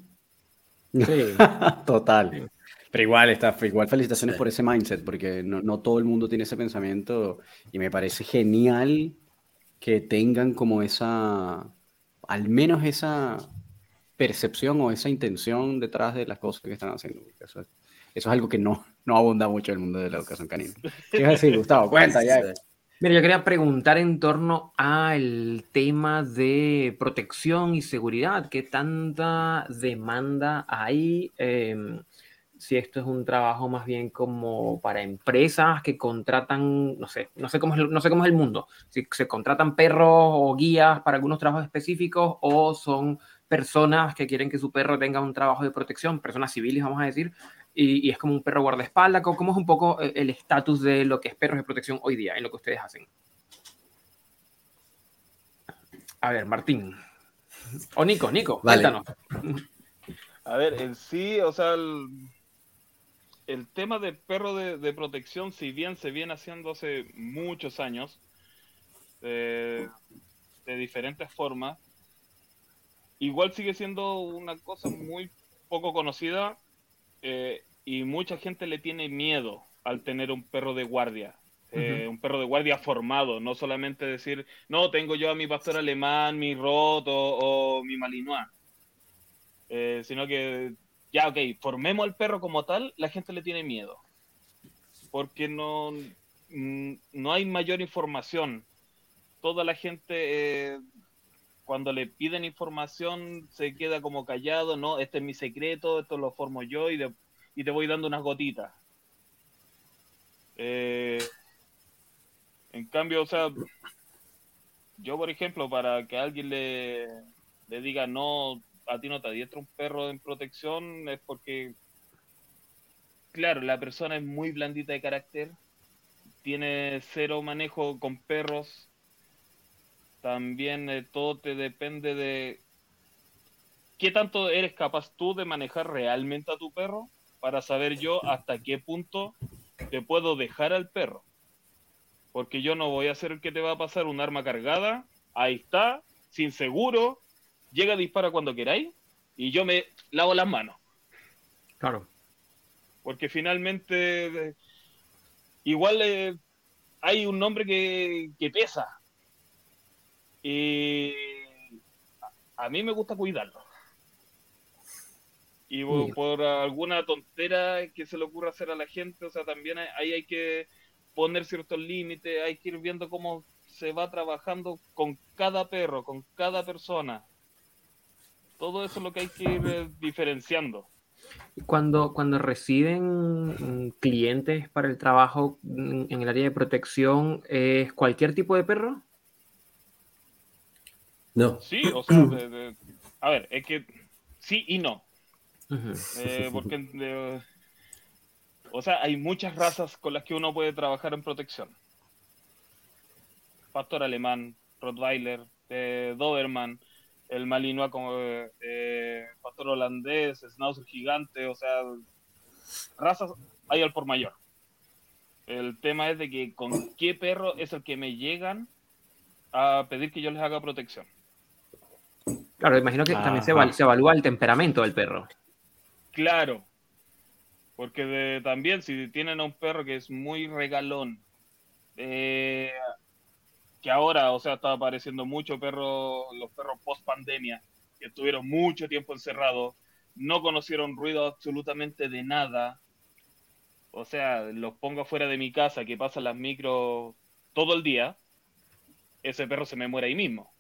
Total. Pero igual, está, igual felicitaciones por ese mindset, porque no, no, todo el mundo tiene ese pensamiento y me parece genial que tengan como esa, al menos esa percepción o esa intención detrás de las cosas que están haciendo. Eso es, eso es algo que no, no abunda mucho en el mundo de la educación canina. ¿Qué vas a decir, Gustavo? Cuenta ya. Mira, yo quería preguntar en torno al tema de protección y seguridad. ¿Qué tanta demanda hay? Em, si esto es un trabajo más bien como para empresas que contratan, no sé, no sé cómo es, no sé cómo es el mundo, si se contratan perros o guías para algunos trabajos específicos o son personas que quieren que su perro tenga un trabajo de protección, personas civiles, vamos a decir, y, es como un perro guardaespaldas. ¿Cómo es un poco eh, el estatus de lo que es perros de protección hoy día en lo que ustedes hacen? A ver, Martín. O Nico, Nico, cuéntanos. A ver, en sí, o sea, el, tema de perro de, protección, si bien se viene haciendo hace muchos años, de diferentes formas, igual sigue siendo una cosa muy poco conocida eh, y mucha gente le tiene miedo al tener un perro de guardia, eh, un perro de guardia formado, no solamente decir, no, tengo yo a mi pastor alemán, mi rot o, mi malinois, eh, sino que ya, ok, formemos al perro como tal, la gente le tiene miedo. Porque no, mm, no hay mayor información. Toda la gente, cuando le piden información, se queda como callado, no, este es mi secreto, esto lo formo yo y, y te voy dando unas gotitas. Eh, en cambio, o sea, yo, por ejemplo, para que alguien le, le diga, no, a ti no te adiestra un perro en protección, es porque, claro, la persona es muy blandita de carácter, tiene cero manejo con perros, también eh, todo te depende de qué tanto eres capaz tú de manejar realmente a tu perro para saber yo hasta qué punto te puedo dejar al perro. Porque yo no voy a hacer que te va a pasar un arma cargada, ahí está, sin seguro, llega, dispara cuando queráis y yo me lavo las manos. Claro. Porque finalmente, igual eh, hay un nombre que, pesa. Y a, mí me gusta cuidarlo. Y por, alguna tontera que se le ocurra hacer a la gente, o sea, también ahí hay que poner ciertos límites, hay que ir viendo cómo se va trabajando con cada perro, con cada persona. Todo eso es lo que hay que ir eh, diferenciando. Cuando, cuando reciben mm, clientes para el trabajo mm, en el área de protección, ¿es cualquier tipo de perro? No. Sí, o sea, a ver, es que sí y no. Eh, porque, o sea, hay muchas razas con las que uno puede trabajar en protección. Pastor alemán, Rottweiler, eh, Doberman, el Malinois como eh, pastor holandés, schnauzer gigante, o sea, razas hay al por mayor. El tema es de que con qué perro es el que me llegan a pedir que yo les haga protección. Claro, imagino que también se, evalúa el temperamento del perro. Claro, porque también si tienen a un perro que es muy regalón, eh, que ahora, o sea, está apareciendo mucho perro, los perros post pandemia, que estuvieron mucho tiempo encerrados, no conocieron ruido absolutamente de nada. O sea, los pongo afuera de mi casa, que pasan las micros todo el día, ese perro se me muere ahí mismo.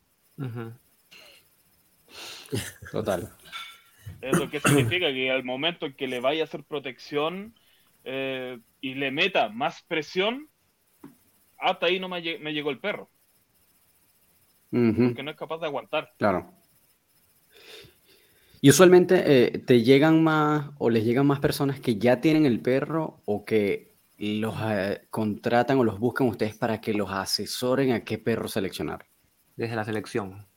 Total. ¿Eso qué significa? Que al momento en que le vaya a hacer protección eh, y le meta más presión, hasta ahí no me llegó el perro porque no es capaz de aguantar. Claro. Y usualmente eh, te llegan más o les llegan más personas que ya tienen el perro o que los eh, contratan o los buscan ustedes para que los asesoren a qué perro seleccionar. Desde la selección.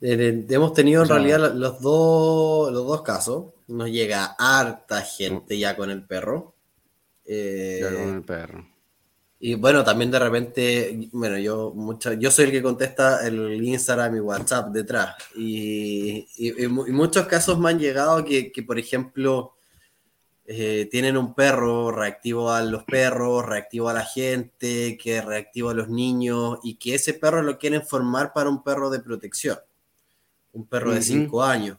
Hemos tenido en realidad los dos, los dos casos. Nos llega harta gente ya con el perro. ya con el perro. Y bueno, también de repente, bueno, yo mucho, yo soy el que contesta el Instagram y WhatsApp detrás. Y, y, muchos casos me han llegado que, que por ejemplo, eh, tienen un perro reactivo a los perros, reactivo a la gente, que reactivo a los niños, y que ese perro lo quieren formar para un perro de protección, un perro de 5 años.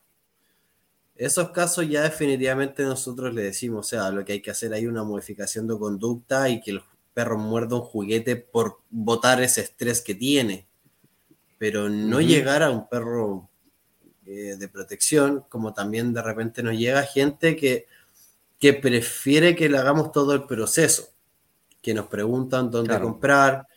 Esos casos ya definitivamente nosotros le decimos, o sea, lo que hay que hacer hay una modificación de conducta y que el perro muerda un juguete por botar ese estrés que tiene, pero no llegar a un perro eh, de protección, como también de repente nos llega gente que, que prefiere que le hagamos todo el proceso, que nos preguntan dónde comprar,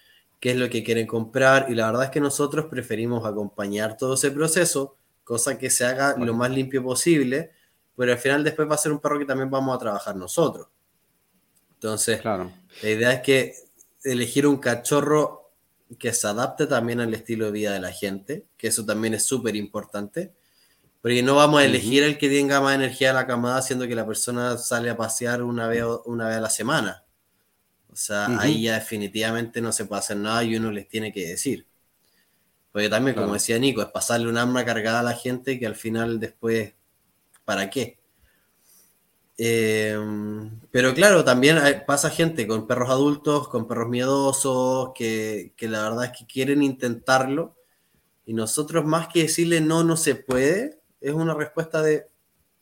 qué es lo que quieren comprar, y la verdad es que nosotros preferimos acompañar todo ese proceso, cosa que se haga lo más limpio posible, pero al final después va a ser un perro que también vamos a trabajar nosotros. Entonces, claro. la idea es que elegir un cachorro que se adapte también al estilo de vida de la gente, que eso también es súper importante, porque no vamos a elegir el que tenga más energía de la camada, siendo que la persona sale a pasear una vez, una vez a la semana. Sea, ahí ya definitivamente no se puede hacer nada y uno les tiene que decir. Porque también, como decía Nico, es pasarle un arma cargada a la gente que al final después, ¿para qué? Em, pero claro, también pasa gente con perros adultos, con perros miedosos, que, la verdad es que quieren intentarlo. Y nosotros más que decirle no, no se puede, es una respuesta de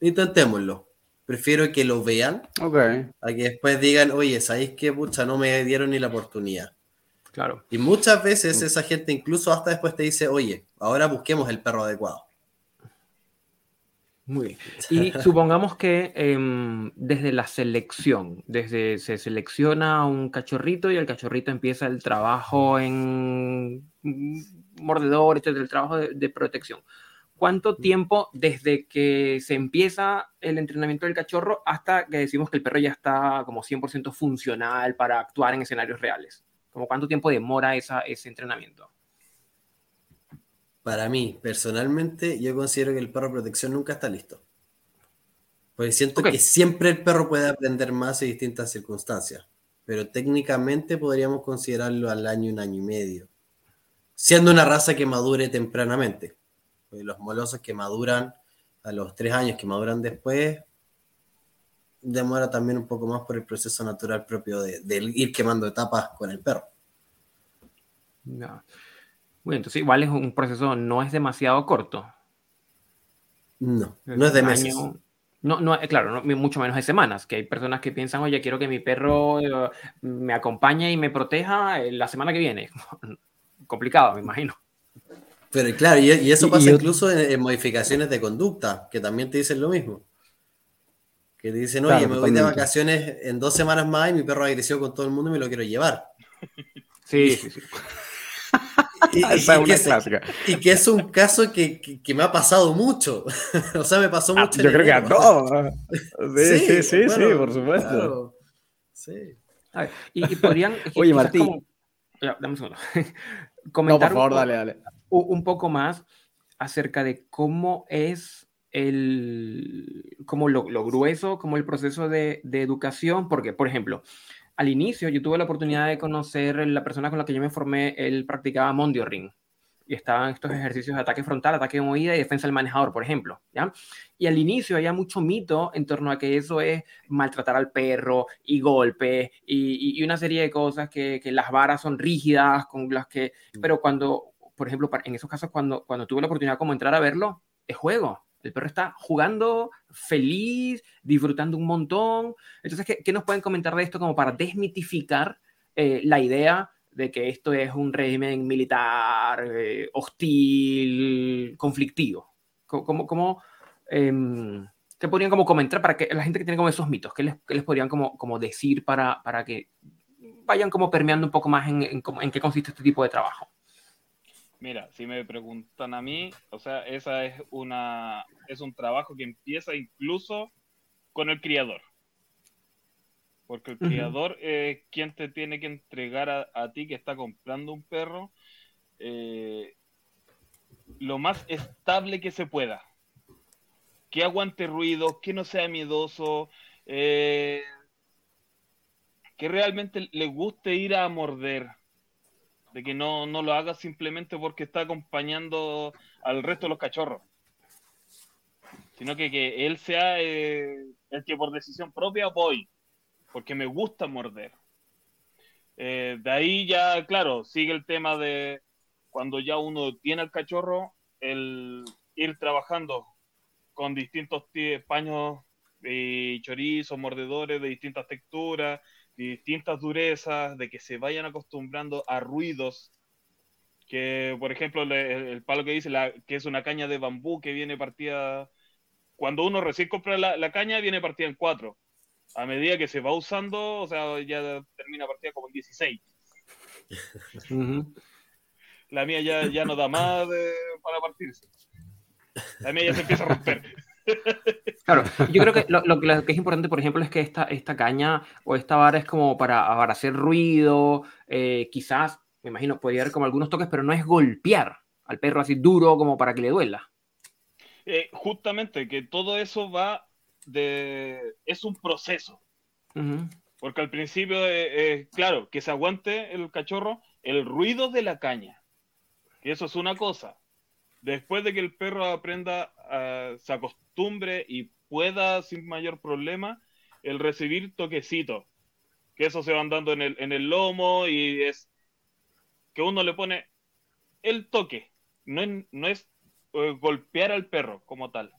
intentémoslo. Prefiero que lo vean a que después digan, oye, ¿sabéis qué? Pucha, no me dieron ni la oportunidad. Claro. Y muchas veces esa gente incluso hasta después te dice, oye, ahora busquemos el perro adecuado. Muy bien. Y supongamos que em, desde la selección, desde se selecciona un cachorrito y el cachorrito empieza el trabajo en mordedores, el trabajo de, protección. ¿Cuánto tiempo desde que se empieza el entrenamiento del cachorro hasta que decimos que el perro ya está como 100% funcional para actuar en escenarios reales? ¿Como cuánto tiempo demora esa, ese entrenamiento? Para mí, personalmente, yo considero que el perro de protección nunca está listo. Porque siento que siempre el perro puede aprender más en distintas circunstancias. Pero técnicamente podríamos considerarlo al año, un año y medio. Siendo una raza que madure tempranamente. Los molosos que maduran a los tres años, que maduran después, demora también un poco más por el proceso natural propio de, ir quemando etapas con el perro. No. Bueno, entonces igual es un proceso, no es demasiado corto. No, no es de meses. no, no, claro, mucho menos de semanas, que hay personas que piensan, oye, quiero que mi perro eh, me acompañe y me proteja eh, la semana que viene. Complicado, me imagino. Pero claro, y, eso pasa incluso en, modificaciones de conducta, que también te dicen lo mismo. Que te dicen, oye, me voy de vacaciones en dos semanas más y mi perro ha agresivo con todo el mundo y me lo quiero llevar. Sí, sí, sí. Y, que es, un caso que, me ha pasado mucho. o sea, me pasó ah, mucho. yo creo que a todos. Sí, sí, sí, sí, por supuesto. Sí. y, podrían. Oye, Martín. Ya, dame un segundo. Comentar no, por favor, dale, dale. Un poco más acerca de cómo es el, como lo, grueso, como el proceso de, de educación, porque, por ejemplo, al inicio yo tuve la oportunidad de conocer la persona con la que yo me formé, él practicaba Mondio Ring. Y estaban estos ejercicios de ataque frontal, ataque de movida y defensa del manejador, por ejemplo. ¿ya? Y al inicio había mucho mito en torno a que eso es maltratar al perro y golpe y, y, una serie de cosas que, que, las varas son rígidas, con las que... Mm. Pero cuando, por ejemplo, en esos casos, cuando, cuando tuve la oportunidad como entrar a verlo, es juego. El perro está jugando feliz, disfrutando un montón. Entonces, ¿qué, nos pueden comentar de esto como para desmitificar eh, la idea de que esto es un régimen militar eh, hostil, conflictivo? ¿Cómo, cómo em, ¿Qué podrían como comentar para que la gente que tiene como esos mitos, qué les, les podrían como, como decir para, para que vayan como permeando un poco más en, en qué consiste este tipo de trabajo? Mira, si me preguntan a mí, o sea, esa es una es un trabajo que empieza incluso con el criador. Porque el criador es quien te tiene que entregar a, ti que está comprando un perro eh, lo más estable que se pueda. Que aguante ruido, que no sea miedoso, eh, que realmente le guste ir a morder de que no, lo haga simplemente porque está acompañando al resto de los cachorros, sino que, que él sea eh, el que por decisión propia voy, porque me gusta morder. Eh, de ahí ya, claro, sigue el tema de cuando ya uno tiene al cachorro, el ir trabajando con distintos paños y chorizos, mordedores de distintas texturas, distintas durezas, de que se vayan acostumbrando a ruidos, que por ejemplo el, palo que dice la, que es una caña de bambú que viene partida, cuando uno recién compra la, caña viene partida en cuatro, a medida que se va usando, o sea, ya termina partida como en 16. La mía ya, ya no da más para partirse. La mía ya se empieza a romper. Claro, yo creo que lo, que es importante, por ejemplo, es que esta, esta caña o esta vara es como para, para hacer ruido, eh, quizás, me imagino, podría haber como algunos toques, pero no es golpear al perro así duro como para que le duela. Eh, justamente, que todo eso va de... es un proceso. Porque al principio, eh, claro, que se aguante el cachorro el ruido de la caña. Que eso es una cosa. Después de que el perro aprenda, se acostumbre y pueda sin mayor problema el recibir toquecitos, que eso se van dando en el, en el lomo y es que uno le pone el toque, no es, no es eh, golpear al perro como tal.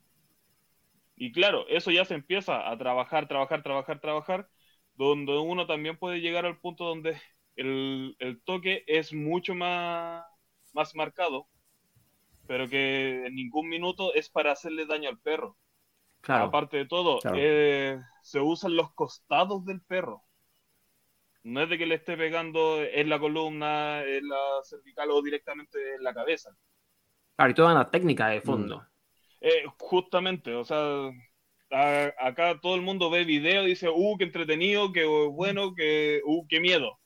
Y claro, eso ya se empieza a trabajar, trabajar, trabajar, trabajar, donde uno también puede llegar al punto donde el, el toque es mucho más, más marcado, pero que en ningún minuto es para hacerle daño al perro. Claro. Aparte de todo, eh, se usan los costados del perro. No es de que le esté pegando en la columna, en la cervical o directamente en la cabeza. Claro, y toda una técnica de fondo. Eh, justamente, o sea, acá todo el mundo ve video y dice, uh, qué entretenido, qué bueno, qué, uh, qué miedo.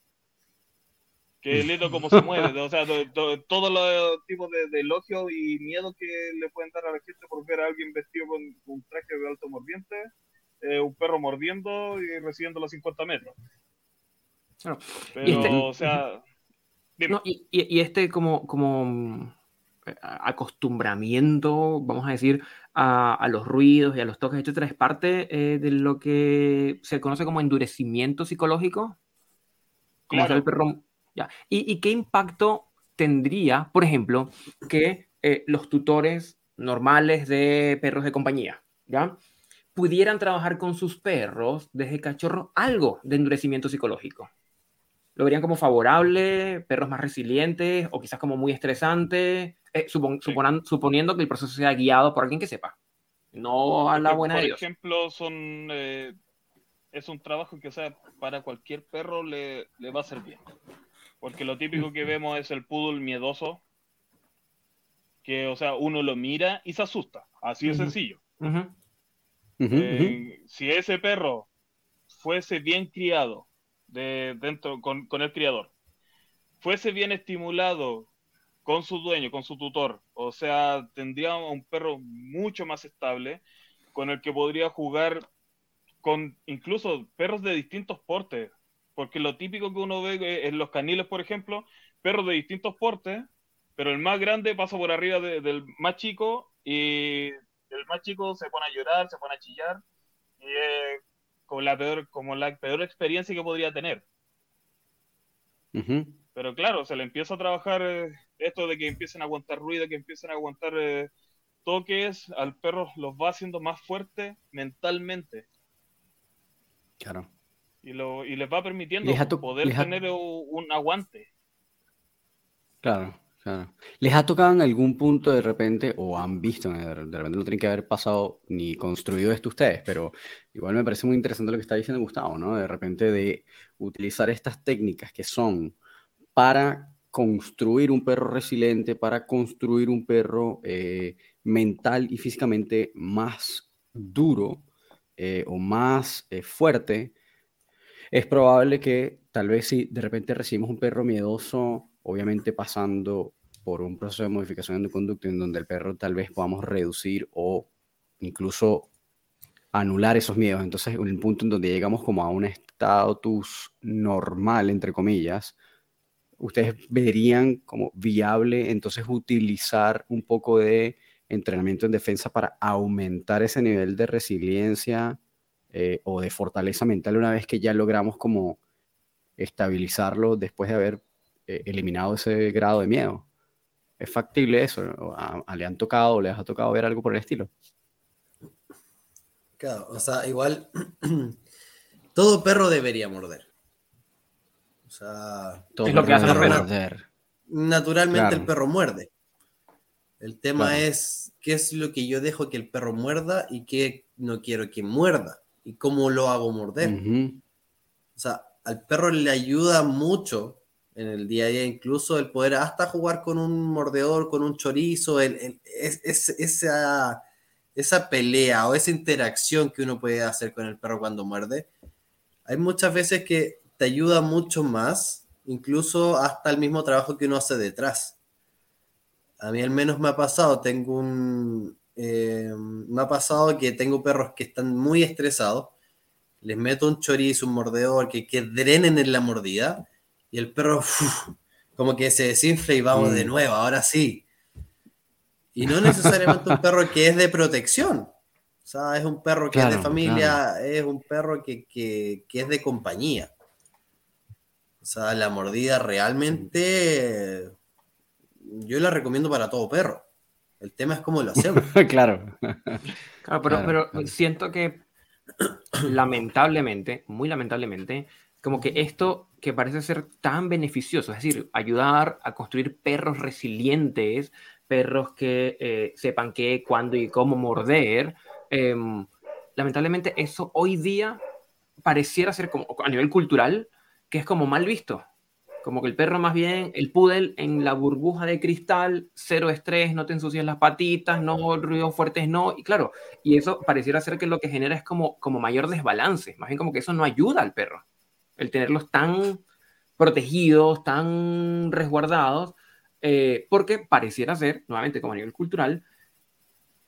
Qué lindo cómo se mueve. O sea, todos los tipos de, elogios y miedo que le pueden dar a la gente por ver a alguien vestido con un traje de alto mordiente, eh, un perro mordiendo y recibiendo los 50 metros. Pero, este o sea... y, y, este como, como acostumbramiento, vamos a decir, a, los ruidos y a los toques, etcétera, es parte eh, de lo que se conoce como endurecimiento psicológico. Como el perro. Ya. ¿Y, qué impacto tendría, por ejemplo, que eh, los tutores normales de perros de compañía, ¿ya? pudieran trabajar con sus perros desde cachorro algo de endurecimiento psicológico? ¿Lo verían como favorable, perros más resilientes o quizás como muy estresante? Eh, suponiendo que el proceso sea guiado por alguien que sepa. No a la buena de Por ejemplo, son, eh, es un trabajo que sea, para cualquier perro le, va a ser bien. Porque lo típico que vemos es el poodle miedoso, que, o sea, uno lo mira y se asusta. Así de sencillo. Eh, si ese perro fuese bien criado de, dentro con, con el criador, fuese bien estimulado con su dueño, con su tutor. O sea, tendría un perro mucho más estable con el que podría jugar con incluso perros de distintos portes. Porque lo típico que uno ve en los caniles, por ejemplo, perros de distintos portes, pero el más grande pasa por arriba del más chico y el más chico se pone a llorar, se pone a chillar y es como la peor, como la peor experiencia que podría tener. Pero claro, se le empieza a trabajar eh, esto de que empiecen a aguantar ruido, que empiecen a aguantar eh, toques, al perro los va haciendo más fuerte mentalmente. Claro. Y, lo, y les va permitiendo poder tener un aguante. Claro, claro. ¿Les ha tocado en algún punto de repente, o han visto, de repente no tienen que haber pasado ni construido esto ustedes, pero igual me parece muy interesante lo que está diciendo Gustavo, ¿no? De repente de utilizar estas técnicas que son para construir un perro resiliente, para construir un perro eh, mental y físicamente más duro eh, o más eh, fuerte, es probable que tal vez si de repente recibimos un perro miedoso, obviamente pasando por un proceso de modificación de conducta en donde el perro tal vez podamos reducir o incluso anular esos miedos. Entonces, en el punto en donde llegamos como a un estatus normal, entre comillas, ustedes verían como viable entonces utilizar un poco de entrenamiento en defensa para aumentar ese nivel de resiliencia eh, o de fortaleza mental una vez que ya logramos como estabilizarlo después de haber eh, eliminado ese grado de miedo. ¿Es factible eso? ¿Le han tocado o les ha tocado ver algo por el estilo? Claro, o sea, igual todo perro debería morder. O sea, es lo que hace el Naturalmente el perro muerde. El tema es qué es lo que yo dejo que el perro muerda y qué no quiero que muerda y cómo lo hago morder. O sea, al perro le ayuda mucho en el día a día, incluso el poder hasta jugar con un mordedor, con un chorizo, el, esa, esa pelea o esa interacción que uno puede hacer con el perro cuando muerde. Hay muchas veces que te ayuda mucho más, incluso hasta el mismo trabajo que uno hace detrás. A mí al menos me ha pasado, tengo un... Eh, me ha pasado que tengo perros que están muy estresados, les meto un chorizo, un mordedor, que, que drenen en la mordida, y el perro como que se desinfla y vamos de mm. nuevo, ahora sí. Y no necesariamente un perro que es de protección. O sea, es un perro que es de familia, es un perro que, que, que, es de compañía. O sea, la mordida realmente yo la recomiendo para todo perro. El tema es cómo lo hacemos. claro. claro. pero, pero siento que lamentablemente, muy lamentablemente, como que esto que parece ser tan beneficioso, es decir, ayudar a construir perros resilientes, perros que eh, sepan qué, cuándo y cómo morder, em, lamentablemente eso hoy día pareciera ser como a nivel cultural, que es como mal visto. Como que el perro más bien, el poodle en la burbuja de cristal, cero estrés, no te ensucias las patitas, no ruidos fuertes, no. Y claro, y eso pareciera ser que lo que genera es como, como mayor desbalance. Más bien como que eso no ayuda al perro. El tenerlos tan protegidos, tan resguardados, eh, porque pareciera ser, nuevamente como a nivel cultural,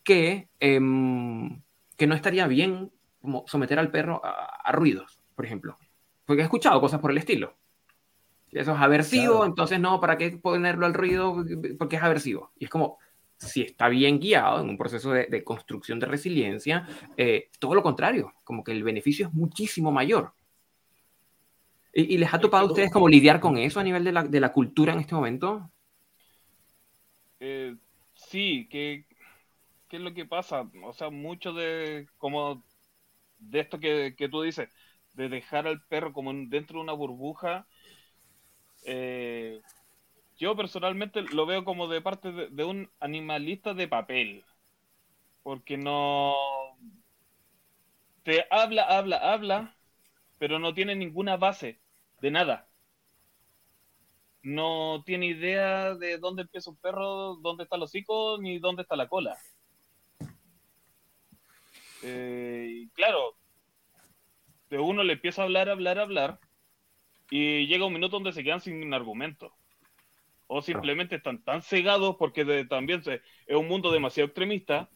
que, em, que no estaría bien someter al perro a ruidos, por ejemplo. Porque he escuchado cosas por el estilo eso es aversivo, entonces no, ¿para qué ponerlo al ruido? Porque es aversivo. Y es como, si está bien guiado en un proceso de, construcción de resiliencia, eh, todo lo contrario, como que el beneficio es muchísimo mayor. ¿Y, les ha topado a ustedes como lidiar con eso a nivel de la, de la cultura en este momento? Eh, sí, ¿qué, ¿qué es lo que pasa? O sea, mucho de, como, de esto que, que tú dices, de dejar al perro como dentro de una burbuja, eh, yo personalmente lo veo como de parte de, un animalista de papel. Porque no. Te habla, habla, habla, pero no tiene ninguna base de nada. No tiene idea de dónde empieza un perro, dónde está el hocico, ni dónde está la cola. Eh, y claro, de uno le empieza a hablar, hablar, hablar, y llega un minuto donde se quedan sin argumento. O simplemente están tan cegados porque también es un mundo demasiado extremista.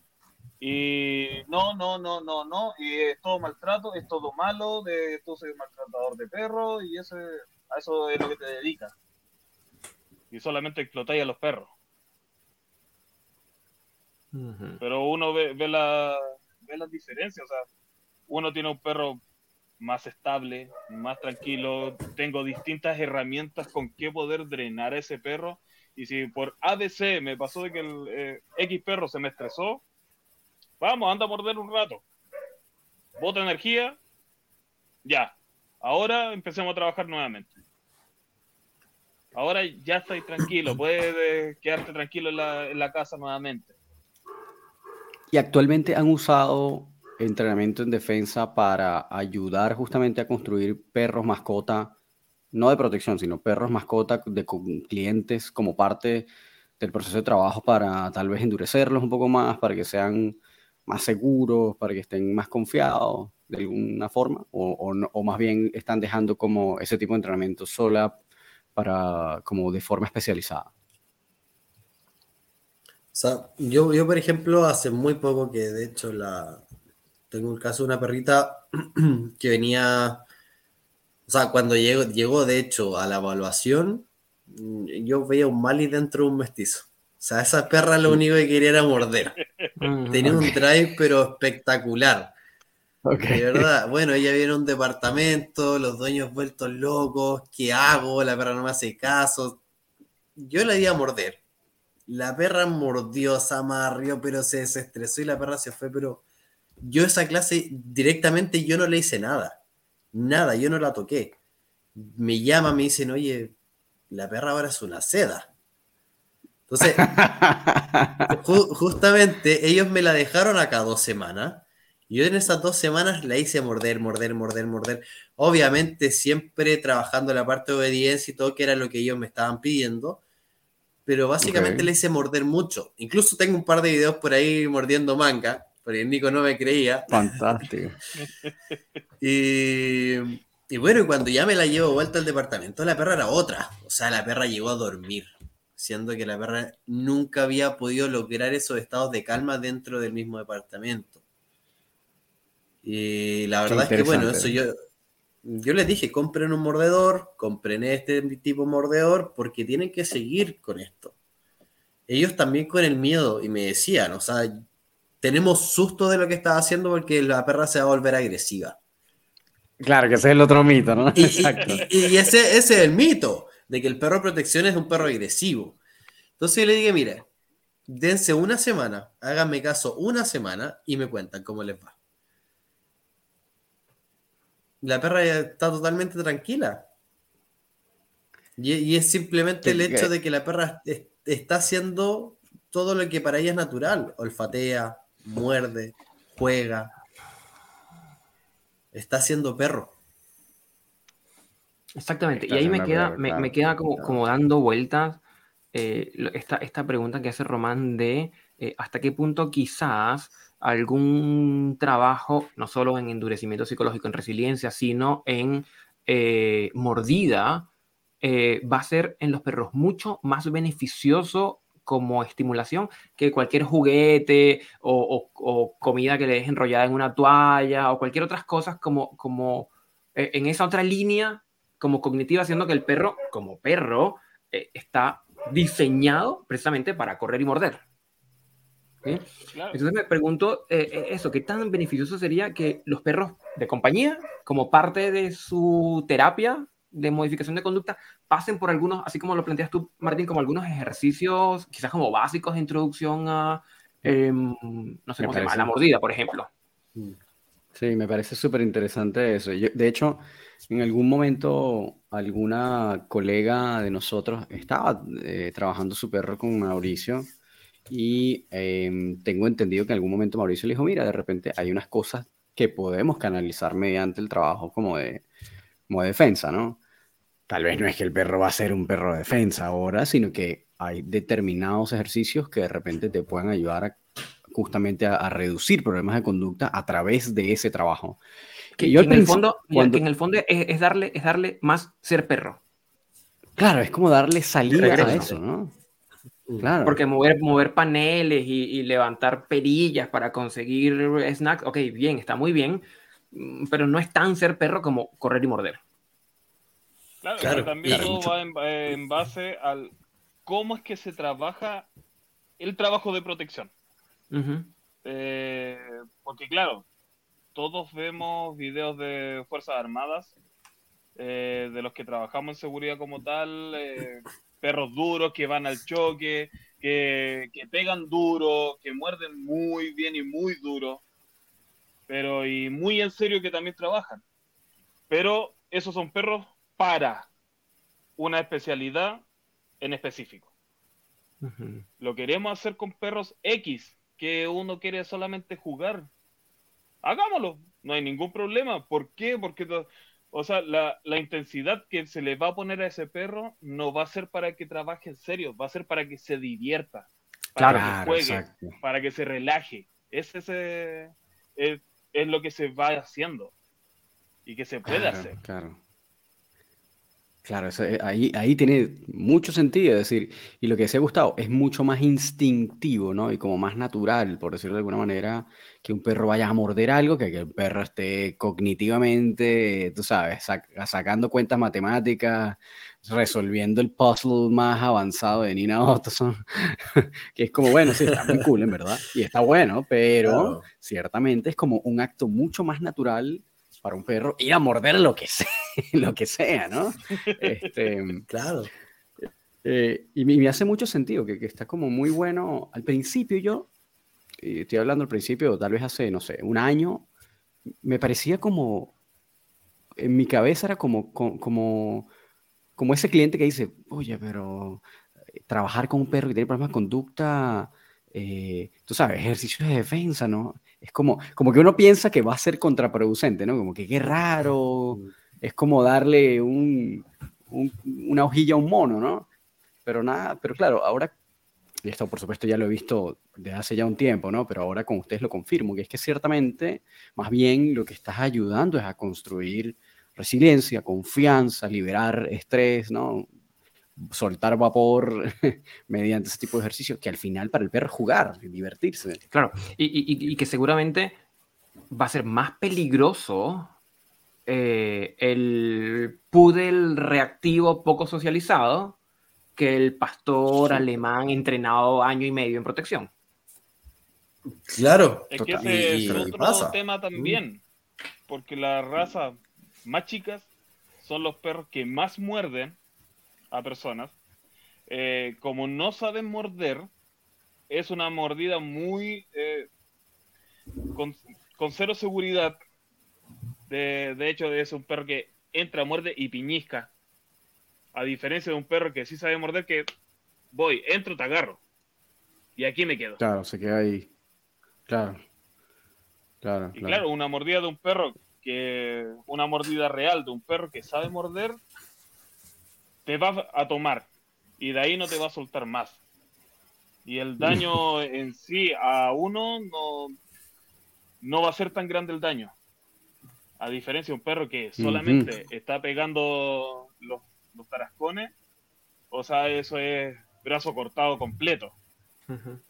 Y no, no, no, no, no. Y es todo maltrato, es todo malo. De, tú eres maltratador de perros y ese, a eso es lo que te dedicas. Y solamente explotáis a los perros. Pero uno ve, ve, la, ve las diferencias. O sea, uno tiene un perro más estable, más tranquilo, tengo distintas herramientas con qué poder drenar a ese perro. Y si por ABC me pasó de que el eh, X perro se me estresó, vamos, anda a morder un rato. Bota energía, ya. Ahora empecemos a trabajar nuevamente. Ahora ya estoy tranquilo, puedes quedarte tranquilo en la, en la casa nuevamente. Y actualmente han usado entrenamiento en defensa para ayudar justamente a construir perros mascota, no de protección, sino perros mascota de clientes como parte del proceso de trabajo para tal vez endurecerlos un poco más, para que sean más seguros, para que estén más confiados de alguna forma, o, más bien están dejando como ese tipo de entrenamiento sola para como de forma especializada. O sea, yo, yo, por ejemplo, hace muy poco que de hecho la, tengo el caso de una perrita que venía, o sea, cuando llegó, llegó de hecho a la evaluación, mm, yo veía un Mali dentro de un mestizo. O sea, esa perra lo único que quería era morder. Tenía un drive, pero espectacular. De verdad, bueno, ella viene a un departamento, los dueños vueltos locos, ¿qué hago? La perra no me hace caso. Yo la di a morder. La perra mordió, se amarrió, pero se desestresó y la perra se fue, pero yo esa clase directamente yo no le hice nada. Nada, yo no la toqué. Me llaman, me dicen, oye, la perra ahora es una seda. Entonces, justamente ellos me la dejaron acá dos semanas. Yo en esas dos semanas la hice morder, morder, morder, morder. Obviamente siempre trabajando la parte de obediencia y todo, que era lo que ellos me estaban pidiendo. Pero básicamente le hice morder mucho. Incluso tengo un par de videos por ahí mordiendo manga porque Nico no me creía. Fantástico. y, y bueno, cuando ya me la llevo vuelta al departamento, la perra era otra. O sea, la perra llegó a dormir, siendo que la perra nunca había podido lograr esos estados de calma dentro del mismo departamento. Y la verdad es que, bueno, eso yo, yo les dije, compren un mordedor, compren este tipo de mordedor, porque tienen que seguir con esto. Ellos también con el miedo, y me decían, o sea, tenemos susto de lo que está haciendo porque la perra se va a volver agresiva. Claro, que ese es el otro mito, ¿no? Y, ese, ese, es el mito, de que el perro de protección es un perro agresivo. Entonces yo le dije, mire, dense una semana, háganme caso una semana y me cuentan cómo les va. La perra está totalmente tranquila. Y, es simplemente el hecho de que la perra está haciendo todo lo que para ella es natural. Olfatea, muerde, juega. Está siendo perro. Exactamente. y ahí me queda, me, queda como, como, dando vueltas eh, esta, esta, pregunta que hace Román de eh, hasta qué punto quizás algún trabajo, no solo en endurecimiento psicológico, en resiliencia, sino en eh, mordida, va a ser en los perros mucho más beneficioso como estimulación que cualquier juguete o, comida que le dejes enrollada en una toalla o cualquier otras cosas como, como en esa otra línea como cognitiva, haciendo que el perro, como perro, está diseñado precisamente para correr y morder. Entonces me pregunto eh, eh, eso, ¿qué tan beneficioso sería que los perros de compañía, como parte de su terapia de modificación de conducta, pasen por algunos, así como lo planteas tú, Martín, como algunos ejercicios, quizás como básicos de introducción a, em, no sé cómo se llama, la mordida, por ejemplo? Sí, me parece súper interesante eso. de hecho, en algún momento alguna colega de nosotros estaba eh, trabajando su perro con Mauricio y em, tengo entendido que en algún momento Mauricio le dijo, mira, de repente hay unas cosas que podemos canalizar mediante el trabajo como de, como defensa, ¿no? Tal vez no es que el perro va a ser un perro de defensa ahora, sino que hay determinados ejercicios que de repente te pueden ayudar justamente a, reducir problemas de conducta a través de ese trabajo. Que, yo en, el fondo, cuando... en el fondo es, darle, es darle más ser perro. Claro, es como darle salida a eso, ¿no? Claro. Porque mover, mover paneles y, levantar perillas para conseguir snacks, ok, bien, está muy bien, mm, pero no es tan ser perro como correr y morder. Claro, también todo va en, base al cómo es que se trabaja el trabajo de protección. Eh, porque claro, todos vemos videos de Fuerzas Armadas, eh, de los que trabajamos en seguridad como tal, eh, perros duros que van al choque, que, pegan duro, que muerden muy bien y muy duro, pero y muy en serio que también trabajan. Pero esos son perros para una especialidad en específico. Lo queremos hacer con perros X, que uno quiere solamente jugar. Hagámoslo, no hay ningún problema. ¿Por qué? Porque o sea, la, intensidad que se le va a poner a ese perro no va a ser para que trabaje en serio, va a ser para que se divierta, para que juegue, para que se relaje. Ese es, es, lo que se va haciendo y que se puede hacer. Claro. Claro, eh, ahí, ahí tiene mucho sentido, es decir, y lo que decía Gustavo, es mucho más instintivo, ¿no? Y como más natural, por decirlo de alguna manera, que un perro vaya a morder algo, que que el perro esté cognitivamente, tú sabes, sacando cuentas matemáticas, resolviendo el puzzle más avanzado de Nina Ottoson, que es como, bueno, sí, está muy cool, en verdad, y está bueno, pero ciertamente es como un acto mucho más natural para un perro ir a morder lo que sea, lo que sea ¿no? Este, claro. Eh, y me, hace mucho sentido, que, que, está como muy bueno. Al principio yo, estoy hablando al principio, tal vez hace, no sé, un año, me parecía como, en mi cabeza era como, como, como ese cliente que dice, oye, pero eh, trabajar con un perro que tiene problemas de conducta, eh, tú sabes, ejercicios de defensa, ¿no? Es como, como que uno piensa que va a ser contraproducente, ¿no? Como que qué raro, es como darle un, una hojilla a un mono, ¿no? Pero nada, pero claro, ahora, y esto por supuesto ya lo he visto desde hace ya un tiempo, ¿no? Pero ahora con ustedes lo confirmo, que es que ciertamente, más bien lo que estás ayudando es a construir resiliencia, confianza, liberar estrés, ¿no? soltar vapor mediante ese tipo de ejercicios, que al final para el perro jugar, divertirse. Claro, y, que seguramente va a ser más peligroso eh, el pudel reactivo poco socializado que el pastor alemán entrenado año y medio en protección. Claro. Es que ese es otro tema también, porque las razas más chicas son los perros que más muerden a personas, eh, como no saben morder, es una mordida muy eh, con, cero seguridad. De, de, hecho, es un perro que entra, muerde y piñisca. A diferencia de un perro que sí sabe morder, que voy, entro, te agarro. Y aquí me quedo. Claro, se queda ahí. Claro. Claro, y claro, una mordida de un perro que. Una mordida real de un perro que sabe morder, te va a tomar. Y de ahí no te va a soltar más. Y el daño en sí a uno no, no va a ser tan grande el daño. A diferencia de un perro que solamente está pegando los, los tarascones, o sea, eso es brazo cortado completo.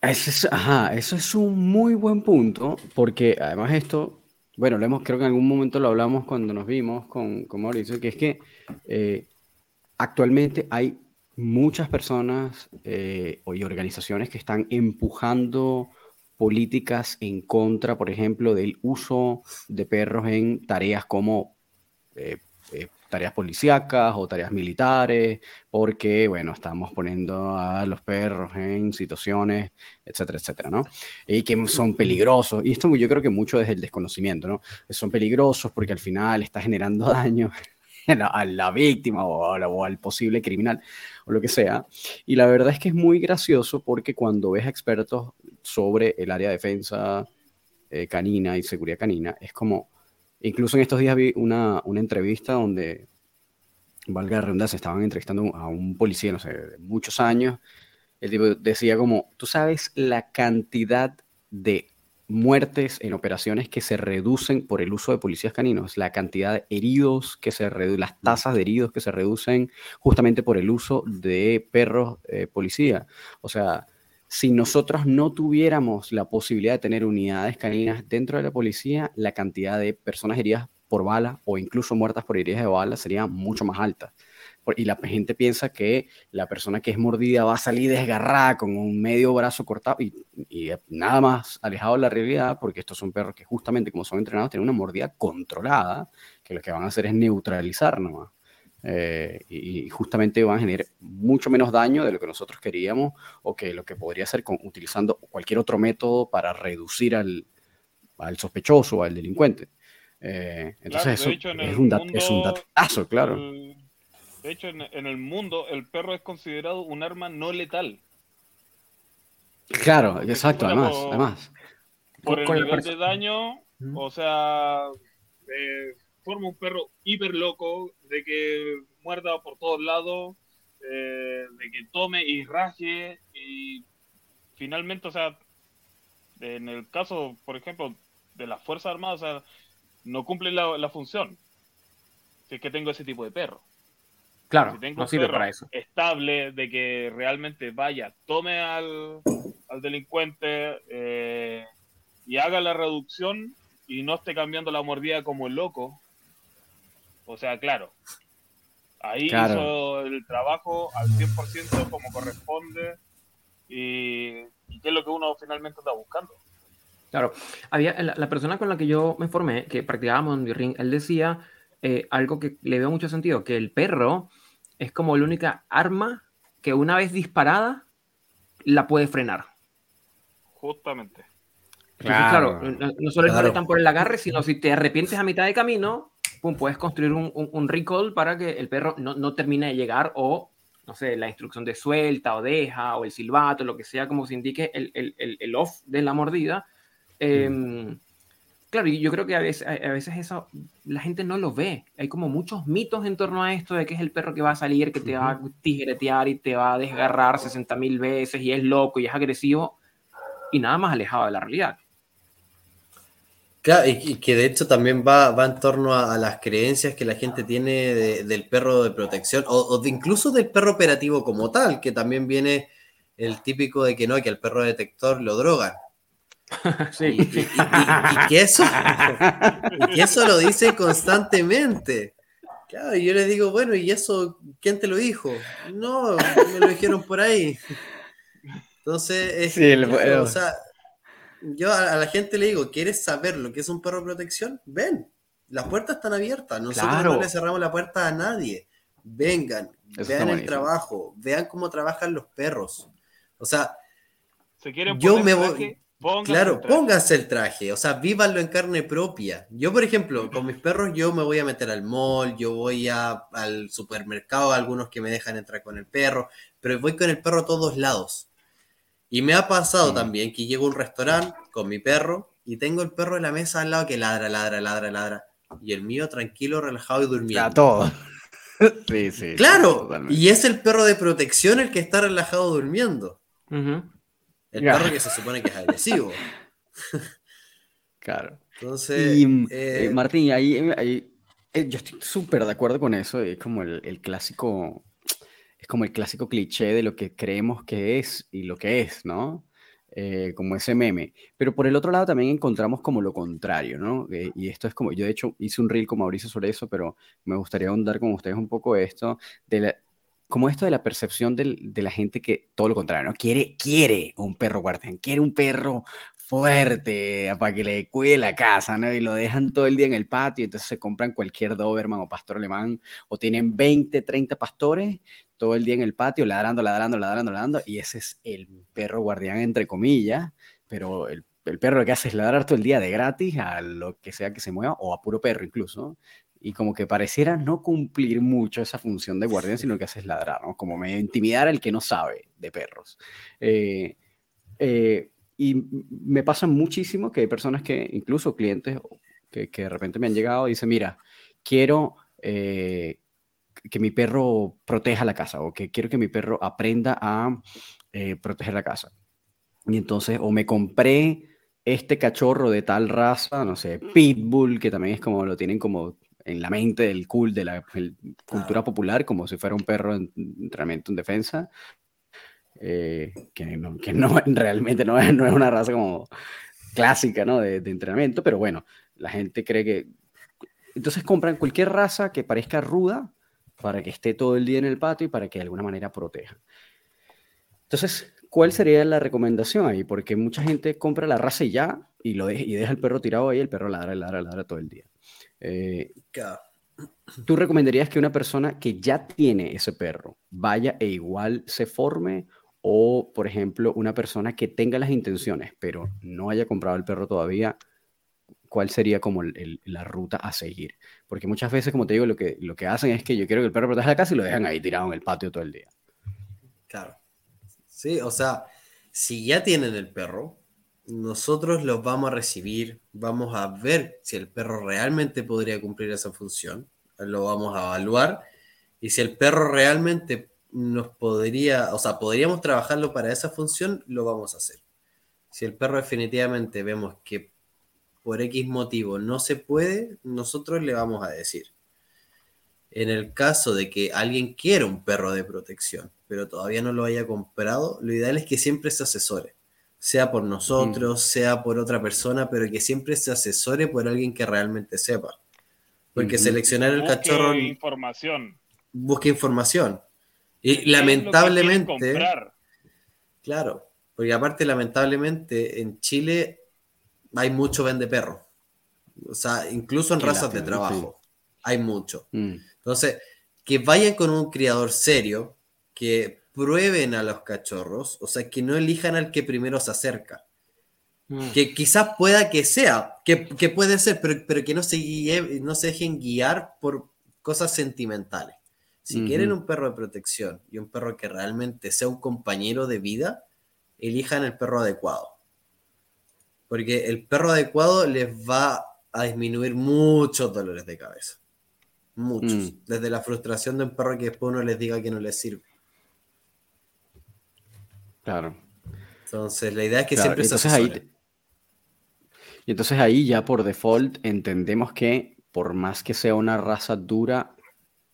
Eso es, ajá, eso es un muy buen punto, porque además esto, bueno, lo hemos, creo que en algún momento lo hablamos cuando nos vimos con, con Mauricio, que es que eh, actualmente hay muchas personas eh, y organizaciones que están empujando políticas en contra, por ejemplo, del uso de perros en tareas como eh, tareas policíacas o tareas militares, porque, bueno, estamos poniendo a los perros en situaciones, etcétera, etcétera, ¿no? Y que son peligrosos. Y esto yo creo que mucho desde el desconocimiento, ¿no? Son peligrosos porque al final está generando daño a la, víctima o, al posible criminal o lo que sea. Y la verdad es que es muy gracioso porque cuando ves expertos sobre el área de defensa eh, canina y seguridad canina, es como Incluso en estos días vi una, una entrevista donde, valga la redundancia, estaban entrevistando a un policía, no sé, de muchos años. El tipo decía como, tú sabes la cantidad de muertes en operaciones que se reducen por el uso de policías caninos, la cantidad de heridos que se reducen, las tasas de heridos que se reducen justamente por el uso de perros eh, policía. O sea, si nosotros no tuviéramos la posibilidad de tener unidades caninas dentro de la policía, la cantidad de personas heridas por bala o incluso muertas por heridas de bala sería mucho más alta. Y la gente piensa que la persona que es mordida va a salir desgarrada con un medio brazo cortado y, nada más alejado de la realidad, porque estos son perros que justamente como son entrenados tienen una mordida controlada, que lo que van a hacer es neutralizar nomás. Eh, y, justamente van a generar mucho menos daño de lo que nosotros queríamos o que lo que podría ser con, utilizando cualquier otro método para reducir al, al sospechoso o al delincuente. Eh, entonces eso es, un es un datazo, claro. de hecho, en, el mundo el perro es considerado un arma no letal. Claro, exacto, además, además. Por el nivel de daño, o sea, eh, forma un perro hiper loco, de que muerda por todos lados, eh, de que tome y raje, y finalmente, o sea, en el caso, por ejemplo, de las Fuerzas Armadas, o sea, no cumple la, función. Si es que tengo ese tipo de perro. Claro, si tengo no sirve para eso. Estable, de que realmente vaya, tome al, delincuente eh, y haga la reducción y no esté cambiando la mordida como el loco, o sea, claro, ahí hizo el trabajo al 100% como corresponde y, qué es lo que uno finalmente está buscando. Claro, había la, persona con la que yo me formé, que practicábamos en ring, él decía eh, algo que le veo mucho sentido, que el perro es como la única arma que una vez disparada la puede frenar. Justamente. claro, no, solo claro. están por el agarre, sino si te arrepientes a mitad de camino, puedes construir un, un, recall para que el perro no, no, termine de llegar o, no sé, la instrucción de suelta o deja o el silbato, lo que sea, como se indique el, el, el, off de la mordida. Em, claro, y yo creo que a veces, a veces eso la gente no lo ve. Hay como muchos mitos en torno a esto de que es el perro que va a salir, que te va a tijeretear y te va a desgarrar 60 mil veces y es loco y es agresivo y nada más alejado de la realidad. Claro, y, que de hecho también va, va en torno a, las creencias que la gente tiene del perro de protección o, de incluso del perro operativo como tal, que también viene el típico de que no, que el perro detector lo drogan. Sí. Y, que eso, y eso lo dice constantemente. Claro, y yo les digo, bueno, ¿y eso quién te lo dijo? No, me lo dijeron por ahí. Entonces, es, sí, o sea, yo a, la gente le digo, ¿quieres saber lo que es un perro de protección? Ven, las puertas están abiertas, nosotros no le cerramos la puerta a nadie. Vengan, vean el trabajo, vean cómo trabajan los perros. O sea, Se quieren Yo me voy. claro, pónganse el traje, o sea, vívanlo en carne propia. Yo, por ejemplo, con mis perros, yo me voy a meter al mall, yo voy al supermercado, algunos que me dejan entrar con el perro, pero voy con el perro a todos lados. Y me ha pasado también que llego a un restaurante con mi perro y tengo el perro en la mesa al lado que ladra, ladra, ladra, ladra. Y el mío tranquilo, relajado y durmiendo. A todo. sí, sí. Claro, y es el perro de protección el que está relajado durmiendo. El perro que se supone que es agresivo. claro. Entonces. Y, mm, eh, eh, Martín, ahí, eh, yo estoy súper de acuerdo con eso. Es como el clásico como el clásico cliché de lo que creemos que es y lo que es, ¿no? Eh, como ese meme. Pero por el otro lado también encontramos como lo contrario, ¿no? Eh, y esto es como, yo de hecho hice un reel con Mauricio sobre eso, pero me gustaría ahondar con ustedes un poco esto, de la, como esto de la percepción del, de la gente que todo lo contrario, ¿no? Quiere, quiere un perro guardián, quiere un perro fuerte para que le cuide la casa, ¿no? Y lo dejan todo el día en el patio, entonces se compran cualquier Doberman o pastor alemán, o tienen 20, 30 pastores todo el día en el patio, ladrando, ladrando, ladrando, ladrando, y ese es el perro guardián, entre comillas, pero el, perro lo que hace es ladrar todo el día de gratis a lo que sea que se mueva, o a puro perro incluso, y como que pareciera no cumplir mucho esa función de guardián, sino que hace es ladrar, ¿no? Como me intimidar al que no sabe de perros. Eh, eh, y me pasa muchísimo que hay personas que, incluso clientes, que, que de repente me han llegado y dicen, mira, quiero eh, que mi perro proteja la casa o que quiero que mi perro aprenda a eh, proteger la casa. Y entonces, o me compré este cachorro de tal raza, no sé, Pitbull, que también es como lo tienen como en la mente del cool, de la cultura popular, como si fuera un perro en entrenamiento en defensa, eh, que, no, que, no, realmente no es, no es, una raza como clásica ¿no? de, de entrenamiento, pero bueno, la gente cree que... Entonces compran cualquier raza que parezca ruda para que esté todo el día en el patio y para que de alguna manera proteja. Entonces, ¿cuál sería la recomendación ahí? Porque mucha gente compra la raza y ya y, lo y deja el perro tirado ahí, el perro ladra, ladra, ladra todo el día. Eh, ¿Tú recomendarías que una persona que ya tiene ese perro vaya e igual se forme? O, por ejemplo, una persona que tenga las intenciones, pero no haya comprado el perro todavía, cuál sería como la ruta a seguir. Porque muchas veces, como te digo, lo que, lo que hacen es que yo quiero que el perro proteja la casa y lo dejan ahí tirado en el patio todo el día. Claro. Sí, o sea, si ya tienen el perro, nosotros los vamos a recibir, vamos a ver si el perro realmente podría cumplir esa función, lo vamos a evaluar y si el perro realmente nos podría, o sea, podríamos trabajarlo para esa función, lo vamos a hacer. Si el perro definitivamente vemos que por X motivo no se puede, nosotros le vamos a decir. En el caso de que alguien quiera un perro de protección, pero todavía no lo haya comprado, lo ideal es que siempre se asesore, sea por nosotros, sea por otra persona, pero que siempre se asesore por alguien que realmente sepa. Porque seleccionar el cachorro... información. Busque información. Y lamentablemente... Claro, porque aparte lamentablemente en Chile hay mucho vende perro. O sea, incluso en razas de trabajo hay mucho. Mm. Entonces, que vayan con un criador serio, que prueben a los cachorros, o sea, que no elijan al que primero se acerca. Mm. Que quizás pueda que sea, que, puede ser, pero, que no se, no se dejen guiar por cosas sentimentales. Si quieren un perro de protección y un perro que realmente sea un compañero de vida, elijan el perro adecuado. Porque el perro adecuado les va a disminuir muchos dolores de cabeza. Muchos. Mm. Desde la frustración de un perro que después uno les diga que no les sirve. Claro. Entonces, la idea es que siempre se ahí Y entonces ahí ya por default entendemos que por más que sea una raza dura,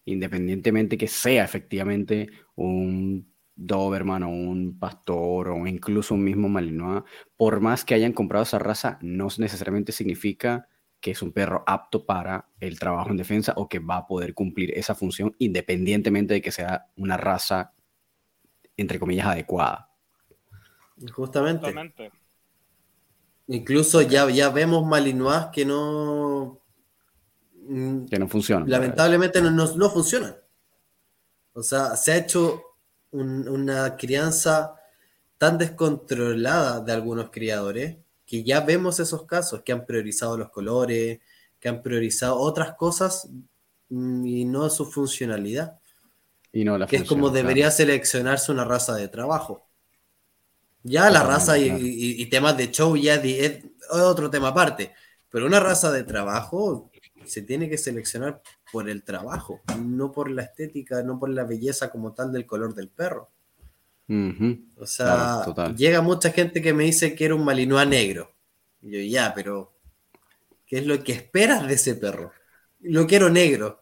independientemente que sea efectivamente un Doberman o un pastor o incluso un mismo Malinois, por más que hayan comprado esa raza, no necesariamente significa que es un perro apto para el trabajo en defensa o que va a poder cumplir esa función independientemente de que sea una raza, entre comillas, adecuada. Justamente. Incluso ya, ya vemos Malinois que no... Que no funcionan. Lamentablemente no, no, no funcionan. O sea, se ha hecho una crianza tan descontrolada de algunos criadores que ya vemos esos casos que han priorizado los colores, que han priorizado otras cosas mm, y no su funcionalidad. Y no la que es como debería seleccionarse una raza de trabajo. Ya la raza y, temas de show ya es otro tema aparte, pero una raza de trabajo se tiene que seleccionar por el trabajo, no por la estética, no por la belleza como tal del color del perro. O sea, llega mucha gente que me dice que era un Malinois negro. Y yo, ya, pero ¿qué es lo que esperas de ese perro? Lo quiero negro.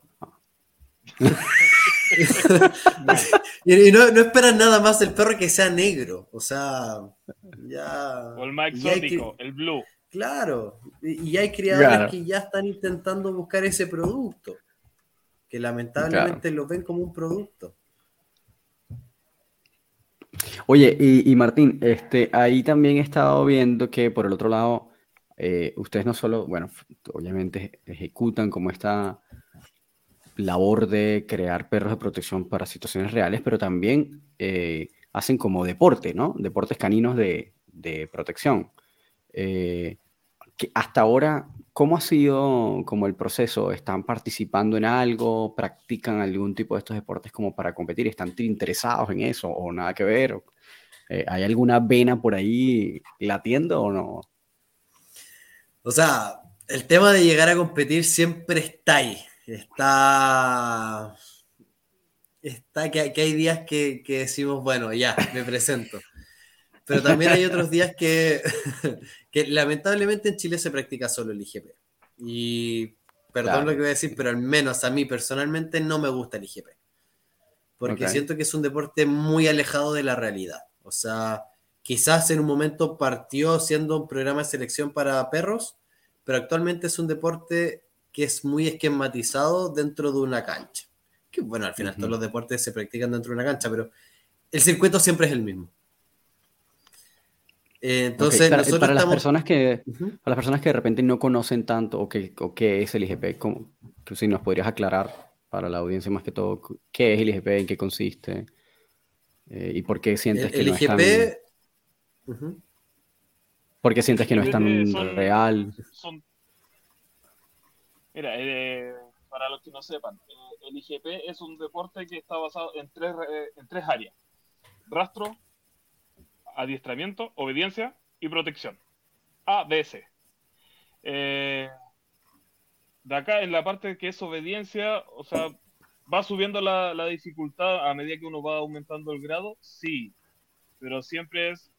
y no, no esperan nada más del perro que sea negro. O sea, ya. O el más exótico, el blue. Claro, y, hay criadores que ya están intentando buscar ese producto, que lamentablemente lo ven como un producto. Oye, y, Martín, este, ahí también he estado viendo que por el otro lado, eh, ustedes no solo, bueno, obviamente ejecutan como esta labor de crear perros de protección para situaciones reales, pero también eh, hacen como deporte, ¿no? Deportes caninos de, protección. Eh, hasta ahora, ¿cómo ha sido como el proceso? ¿Están participando en algo? ¿Practican algún tipo de estos deportes como para competir? ¿Están interesados en eso o nada que ver? Eh, ¿Hay alguna vena por ahí latiendo o no? O sea, el tema de llegar a competir siempre está ahí. Está. Está que, hay días que, que decimos, bueno, ya, me presento. Pero también hay otros días que, que lamentablemente en Chile se practica solo el IGP. Y perdón lo que voy a decir, pero al menos a mí personalmente no me gusta el IGP. Porque siento que es un deporte muy alejado de la realidad. O sea, quizás en un momento partió siendo un programa de selección para perros, pero actualmente es un deporte que es muy esquematizado dentro de una cancha. Que bueno, al final todos los deportes se practican dentro de una cancha, pero el circuito siempre es el mismo. Eh, entonces, para, las personas que, para las personas que de repente no conocen tanto o que, qué es el IGP, ¿cómo, si nos podrías aclarar para la audiencia más que todo, qué es el IGP, en qué consiste eh, y por qué sientes que no IGP... es tan... ¿Por qué sientes que no es tan real? Mira, eh, para los que no sepan, el IGP es un deporte que está basado en tres, en tres áreas. Rastro, adiestramiento, obediencia y protección. ADS. Eh, de acá en la parte que es obediencia, o sea, va subiendo la, dificultad a medida que uno va aumentando el grado, sí, pero siempre es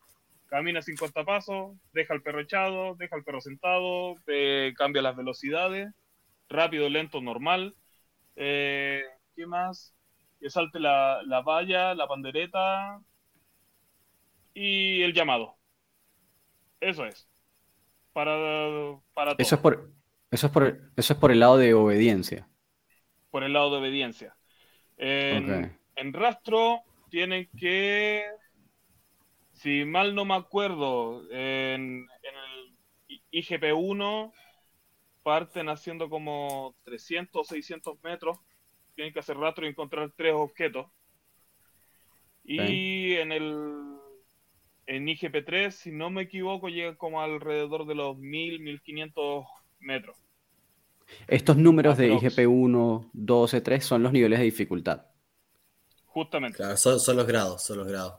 camina 50 pasos, deja el perro echado, deja el perro sentado, cambia las velocidades, rápido, lento, normal. Eh, ¿Qué más? Que salte la, la valla, la pandereta, y el llamado. Eso es. Para, para Eso es por eso es por eso es por el lado de obediencia. Por el lado de obediencia. En, rastro tienen que si mal no me acuerdo, en, el IGP1 parten haciendo como 300 o 600 metros. Tienen que hacer rastro y encontrar tres objetos. Y en el en IGP3, si no me equivoco, llega como alrededor de los 1000, 1500 metros. Estos números de IGP1, 12, 3 son los niveles de dificultad. Justamente. Claro, son, los grados, son los grados.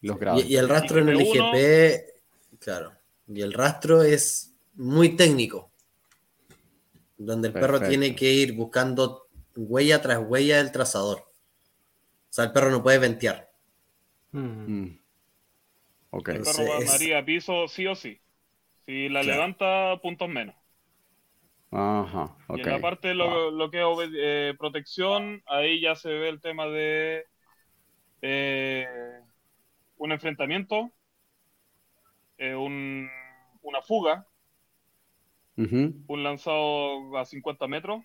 Los grados. Y, el rastro en el IGP, claro, y el rastro es muy técnico, donde el perro tiene que ir buscando huella tras huella del trazador. O sea, el perro no puede ventear. Mm. Okay. El perro va a piso sí o sí. Si la levanta, puntos menos. Ajá, okay. Y en la parte lo, lo que es eh, protección, ahí ya se ve el tema de eh, un enfrentamiento, eh, un, una fuga, un lanzado a 50 metros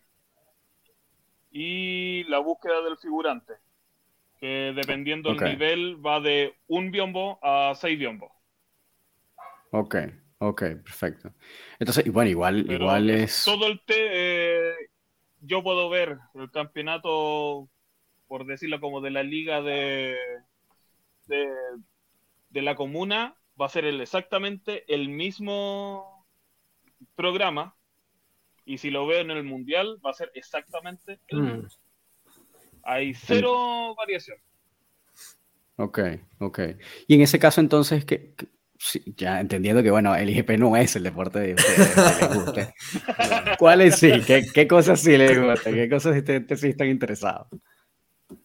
y la búsqueda del figurante que dependiendo del nivel va de un biombo a seis biombos. Ok, ok, perfecto. Entonces, bueno, igual, igual es... Todo el té, eh, yo puedo ver el campeonato, por decirlo como de la liga de, de, de la comuna va a ser exactamente el mismo programa. Y si lo veo en el mundial, va a ser exactamente el mm. Hay cero variación. Ok, ok. Y en ese caso, entonces, ¿qué, ya entendiendo que, bueno, el IGP no es el deporte de ustedes, ¿Cuáles sí? ¿Qué, cosas sí les gusta? ¿Qué cosas sí están interesados?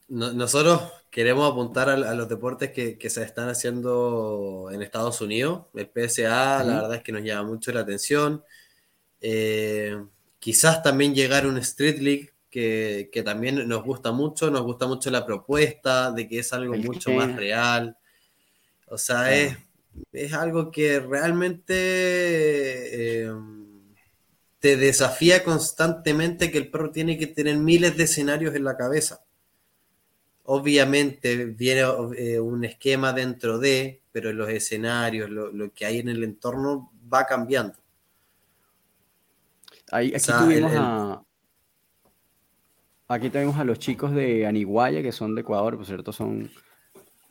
nosotros queremos apuntar a, los deportes que, se están haciendo en Estados Unidos. El PSA, la verdad es que nos llama mucho la atención. Eh, quizás también llegar a un Street League que, también nos gusta mucho. Nos gusta mucho la propuesta de que es algo mucho más real. O sea, es, es, algo que realmente eh, te desafía constantemente que el perro tiene que tener miles de escenarios en la cabeza Obviamente viene eh, un esquema dentro de, pero los escenarios, lo, que hay en el entorno va cambiando. aquí, tuvimos a, aquí tenemos a los chicos de Aniguaya, que son de Ecuador, por cierto, son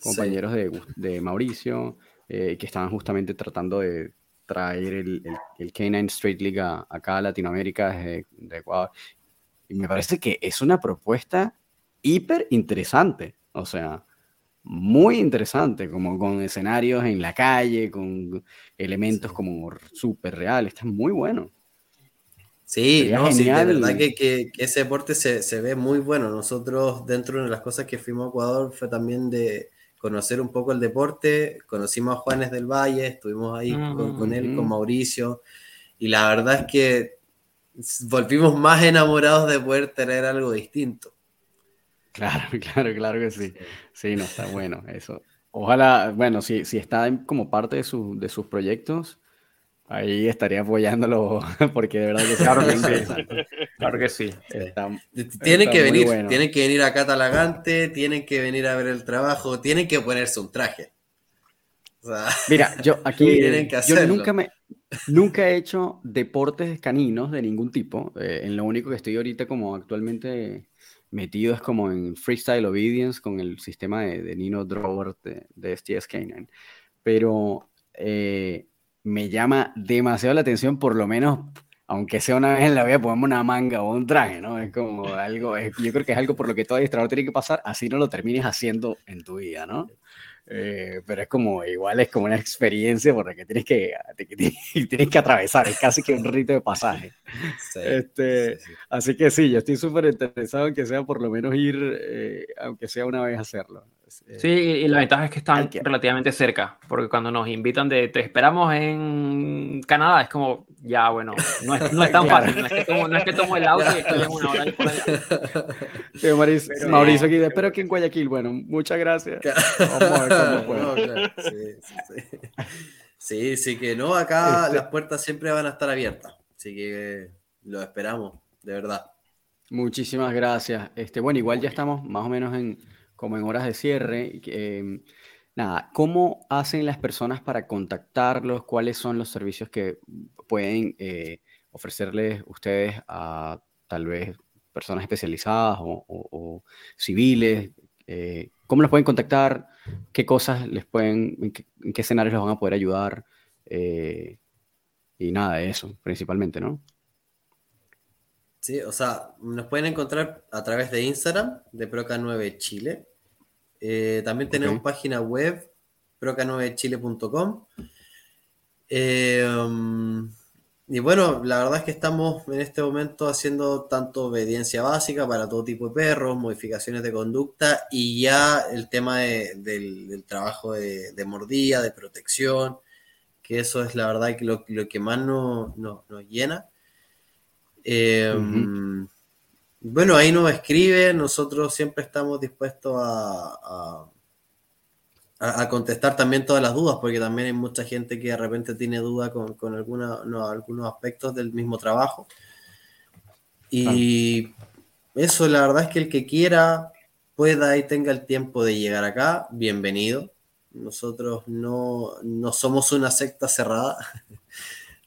compañeros de, Mauricio, eh, que estaban justamente tratando de traer el, el, K9 Street League acá a Latinoamérica desde de Ecuador. Y me parece que es una propuesta hiper interesante, o sea, muy interesante, como con escenarios en la calle, con elementos como súper reales, está muy bueno. Sí, no, sí, de verdad que, ese deporte se, ve muy bueno. Nosotros, dentro de las cosas que fuimos a Ecuador, fue también de conocer un poco el deporte. Conocimos a Juanes del Valle, estuvimos ahí con, él, con Mauricio, y la verdad es que volvimos más enamorados de poder tener algo distinto. Claro, claro, claro que sí. Sí, no, está bueno eso. Ojalá, bueno, si, si está como parte de, su, de sus proyectos, ahí estaría apoyándolo, porque de verdad que claro que sí. Claro que sí. tienen que venir, tienen que venir a Talagante, tienen que venir a ver el trabajo, tienen que ponerse un traje. Mira, yo aquí yo nunca me nunca he hecho deportes caninos de ningún tipo. Eh, en lo único que estoy ahorita como actualmente metido es como en Freestyle Obedience con el sistema de, Nino Drover de, de STS K9. Pero eh, me llama demasiado la atención, por lo menos, aunque sea una vez en la vida, ponemos una manga o un traje, ¿no? Es como algo, yo creo que es algo por lo que todo administrador tiene que pasar, así no lo termines haciendo en tu vida, ¿no? Eh, pero es como, igual es como una experiencia por la que tienes que, tienes que atravesar, es casi que un rito de pasaje. este, Así que sí, yo estoy súper interesado en que sea por lo menos ir, eh, aunque sea una vez hacerlo. Sí, y la ventaja es que están relativamente cerca, porque cuando nos invitan de te esperamos en Canadá, es como, ya, bueno, no es, no es tan fácil, no es, que tomo, no es que tomo el auto y estoy en una hora por allá. Mauricio, Mauricio aquí, espero que en Guayaquil, bueno, muchas gracias. Vamos a ver cómo sí, sí, sí, sí, que no, acá este las puertas siempre van a estar abiertas, así que lo esperamos, de verdad. Muchísimas gracias. Este, bueno, igual ya estamos más o menos en como en horas de cierre. Em, nada, ¿cómo hacen las personas para contactarlos? ¿Cuáles son los servicios que pueden eh, ofrecerles ustedes a tal vez personas especializadas o, civiles? Eh, ¿Cómo los pueden contactar? ¿Qué cosas les pueden, en qué, escenarios los van a poder ayudar? Eh, y nada de eso, principalmente, ¿no? Sí, o sea, nos pueden encontrar a través de Instagram, de Proca9 Chile. Eh, también tenemos página web, proca9chile.com. Eh, um, y bueno, la verdad es que estamos en este momento haciendo tanto obediencia básica para todo tipo de perros, modificaciones de conducta y ya el tema del, trabajo de, mordida, de protección, que eso es la verdad que lo, que más nos llena. Eh, bueno, ahí nos escribe, nosotros siempre estamos dispuestos a, a, contestar también todas las dudas, porque también hay mucha gente que de repente tiene duda con, con algunos aspectos del mismo trabajo. Y eso, la verdad es que el que quiera, pueda y tenga el tiempo de llegar acá, bienvenido. Nosotros no, no somos una secta cerrada,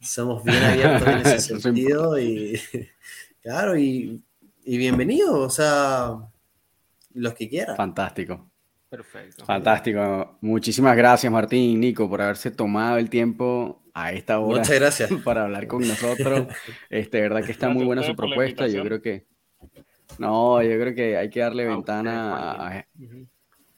somos bien abiertos en ese sentido y claro, y y bienvenido, o sea, los que quieran. Fantástico. Perfecto. Fantástico. Muchísimas gracias, Martín, Nico, por haberse tomado el tiempo a esta hora. Muchas gracias. Para hablar con nosotros. Este, verdad que está muy buena su propuesta. Yo creo que. No, yo creo que hay que darle ventana a,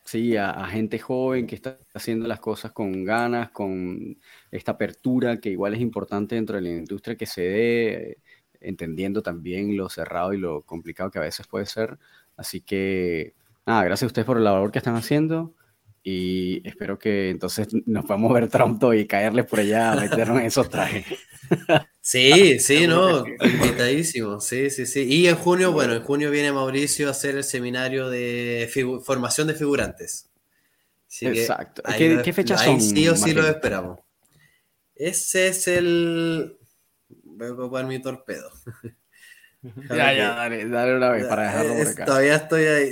sí, a, gente joven que está haciendo las cosas con ganas, con esta apertura que igual es importante dentro de la industria que se dé, entendiendo también lo cerrado y lo complicado que a veces puede ser. Así que, nada, gracias a ustedes por la labor que están haciendo y espero que entonces nos podamos ver pronto y caerles por allá a meternos en esos trajes. Sí, sí, no, invitadísimo, sí, sí, sí. Y en junio, bueno, en junio viene Mauricio a hacer el seminario de formación de figurantes. Exacto. ¿Qué, ¿Qué, fechas son? Sí o sí lo esperamos. Ese es el... Voy a ocupar mi torpedo. ya, ya, dale, dale una vez para dejarlo por acá. Todavía estoy ahí.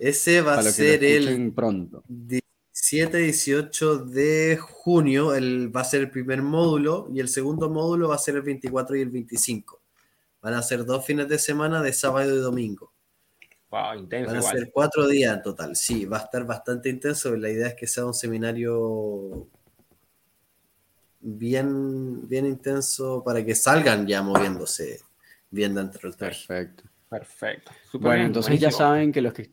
Ese va a ser el pronto. 17-18 de junio el, va a ser el primer módulo y el segundo módulo va a ser el 24 y el 25. Van a ser dos fines de semana de sábado y domingo. Wow, intenso. Van a ser cuatro días en total. Sí, va a estar bastante intenso. La idea es que sea un seminario bien, bien intenso para que salgan ya moviéndose bien dentro del traje. Perfecto. Perfecto. bueno, entonces ya saben que los que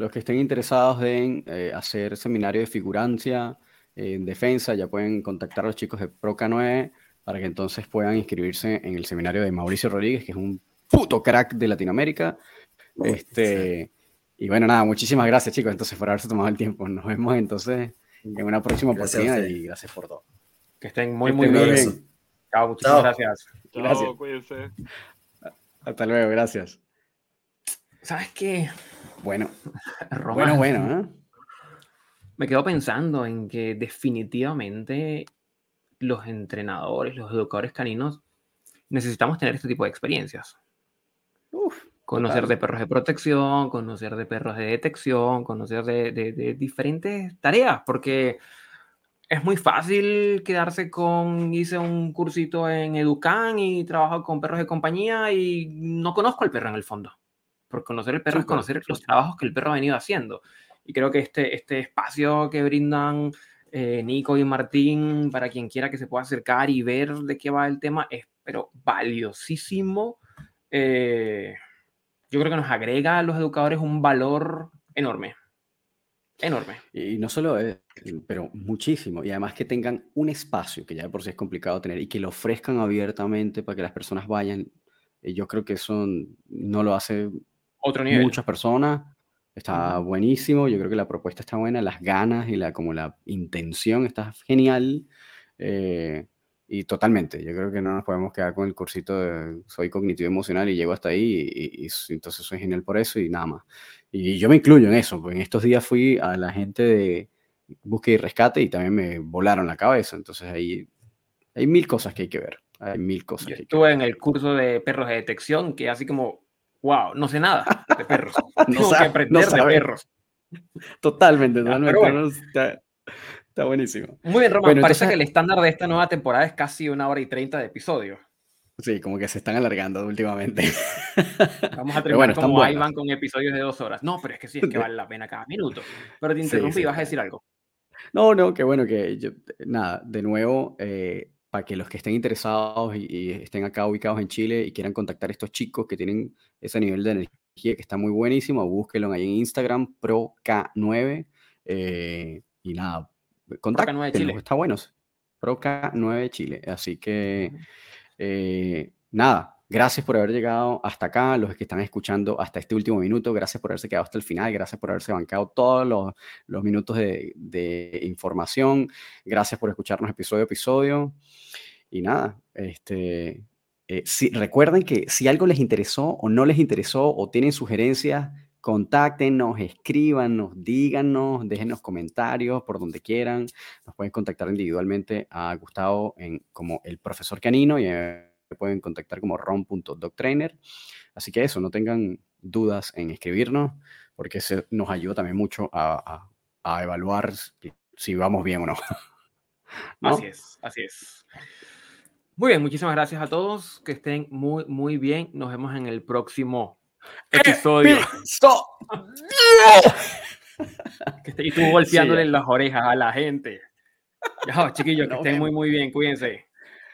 los que estén interesados en eh, hacer seminario de figurancia en defensa, ya pueden contactar a los chicos de Proca 9 para que entonces puedan inscribirse en el seminario de Mauricio Rodríguez, que es un puto crack de Latinoamérica. Este, y bueno, nada, muchísimas gracias chicos entonces por haberse tomado el tiempo. Nos vemos entonces en una próxima oportunidad y gracias por todo. Que estén muy, muy bien. Chao, muchísimas gracias. Gracias. cuídense. Hasta luego, gracias. ¿Sabes qué? Bueno, bueno, bueno. ¿eh? Me quedo pensando en que definitivamente los entrenadores, los educadores caninos, necesitamos tener este tipo de experiencias. conocer de perros de protección, conocer de perros de detección, conocer de, de, diferentes tareas, porque es muy fácil quedarse con, hice un cursito en Educan y trabajo con perros de compañía y no conozco al perro en el fondo. Por conocer el perro es conocer los trabajos que el perro ha venido haciendo. Y creo que este, este espacio que brindan eh, Nico y Martín, para quien quiera que se pueda acercar y ver de qué va el tema, es pero valiosísimo. Eh, yo creo que nos agrega a los educadores un valor enorme. Enorme. Y no solo es, pero muchísimo. Y además que tengan un espacio, que ya por sí es complicado tener, y que lo ofrezcan abiertamente para que las personas vayan. Eh, yo creo que eso no lo hace otro nivel. Muchas personas. Está buenísimo. Yo creo que la propuesta está buena. Las ganas y la, como la intención está genial. Eh, y totalmente. Yo creo que no nos podemos quedar con el cursito de soy cognitivo emocional y llego hasta ahí y, entonces soy genial por eso y nada más. Y yo me incluyo en eso. Porque en estos días fui a la gente de búsqueda y rescate y también me volaron la cabeza. Entonces ahí hay mil cosas que hay que ver. Hay mil cosas. Yo estuve en el curso de perros de detección que así como wow, no sé nada de perros. Tengo que aprender de perros. Totalmente, totalmente. está, buenísimo. Muy bien, Román. parece que el estándar de esta nueva temporada es casi una hora y treinta de episodio. Sí, como que se están alargando últimamente. Vamos a terminar como Ivan con episodios de dos horas. No, pero es que sí, es que vale la pena cada minuto. Pero te interrumpí, vas a decir algo. No, no, qué bueno que yo, nada, de nuevo, eh, para que los que estén interesados y, estén acá ubicados en Chile y quieran contactar a estos chicos que tienen ese nivel de energía que está muy buenísimo, búsquenlo ahí en Instagram, ProK9. Eh, y nada, contacten, está bueno. ProK9 Chile. Así que, eh, nada, gracias por haber llegado hasta acá, los que están escuchando hasta este último minuto, gracias por haberse quedado hasta el final, gracias por haberse bancado todos los, los minutos de, de, información, gracias por escucharnos episodio a episodio. Y nada, este, eh, si, recuerden que si algo les interesó o no les interesó o tienen sugerencias, contáctenos, escríbanos, díganos, déjenos comentarios por donde quieran. Nos pueden contactar individualmente a Gustavo en, como el profesor canino y me pueden contactar como ron.doctrainer. Así que eso, no tengan dudas en escribirnos porque eso nos ayuda también mucho a, a evaluar si vamos bien o no. ¿No? Así es, así es. Muy bien, muchísimas gracias a todos. Que estén muy, muy bien. Nos vemos en el próximo episodio. y estuvo golpeándole las orejas a la gente. Ya, chiquillos, que estén muy, muy bien. Cuídense.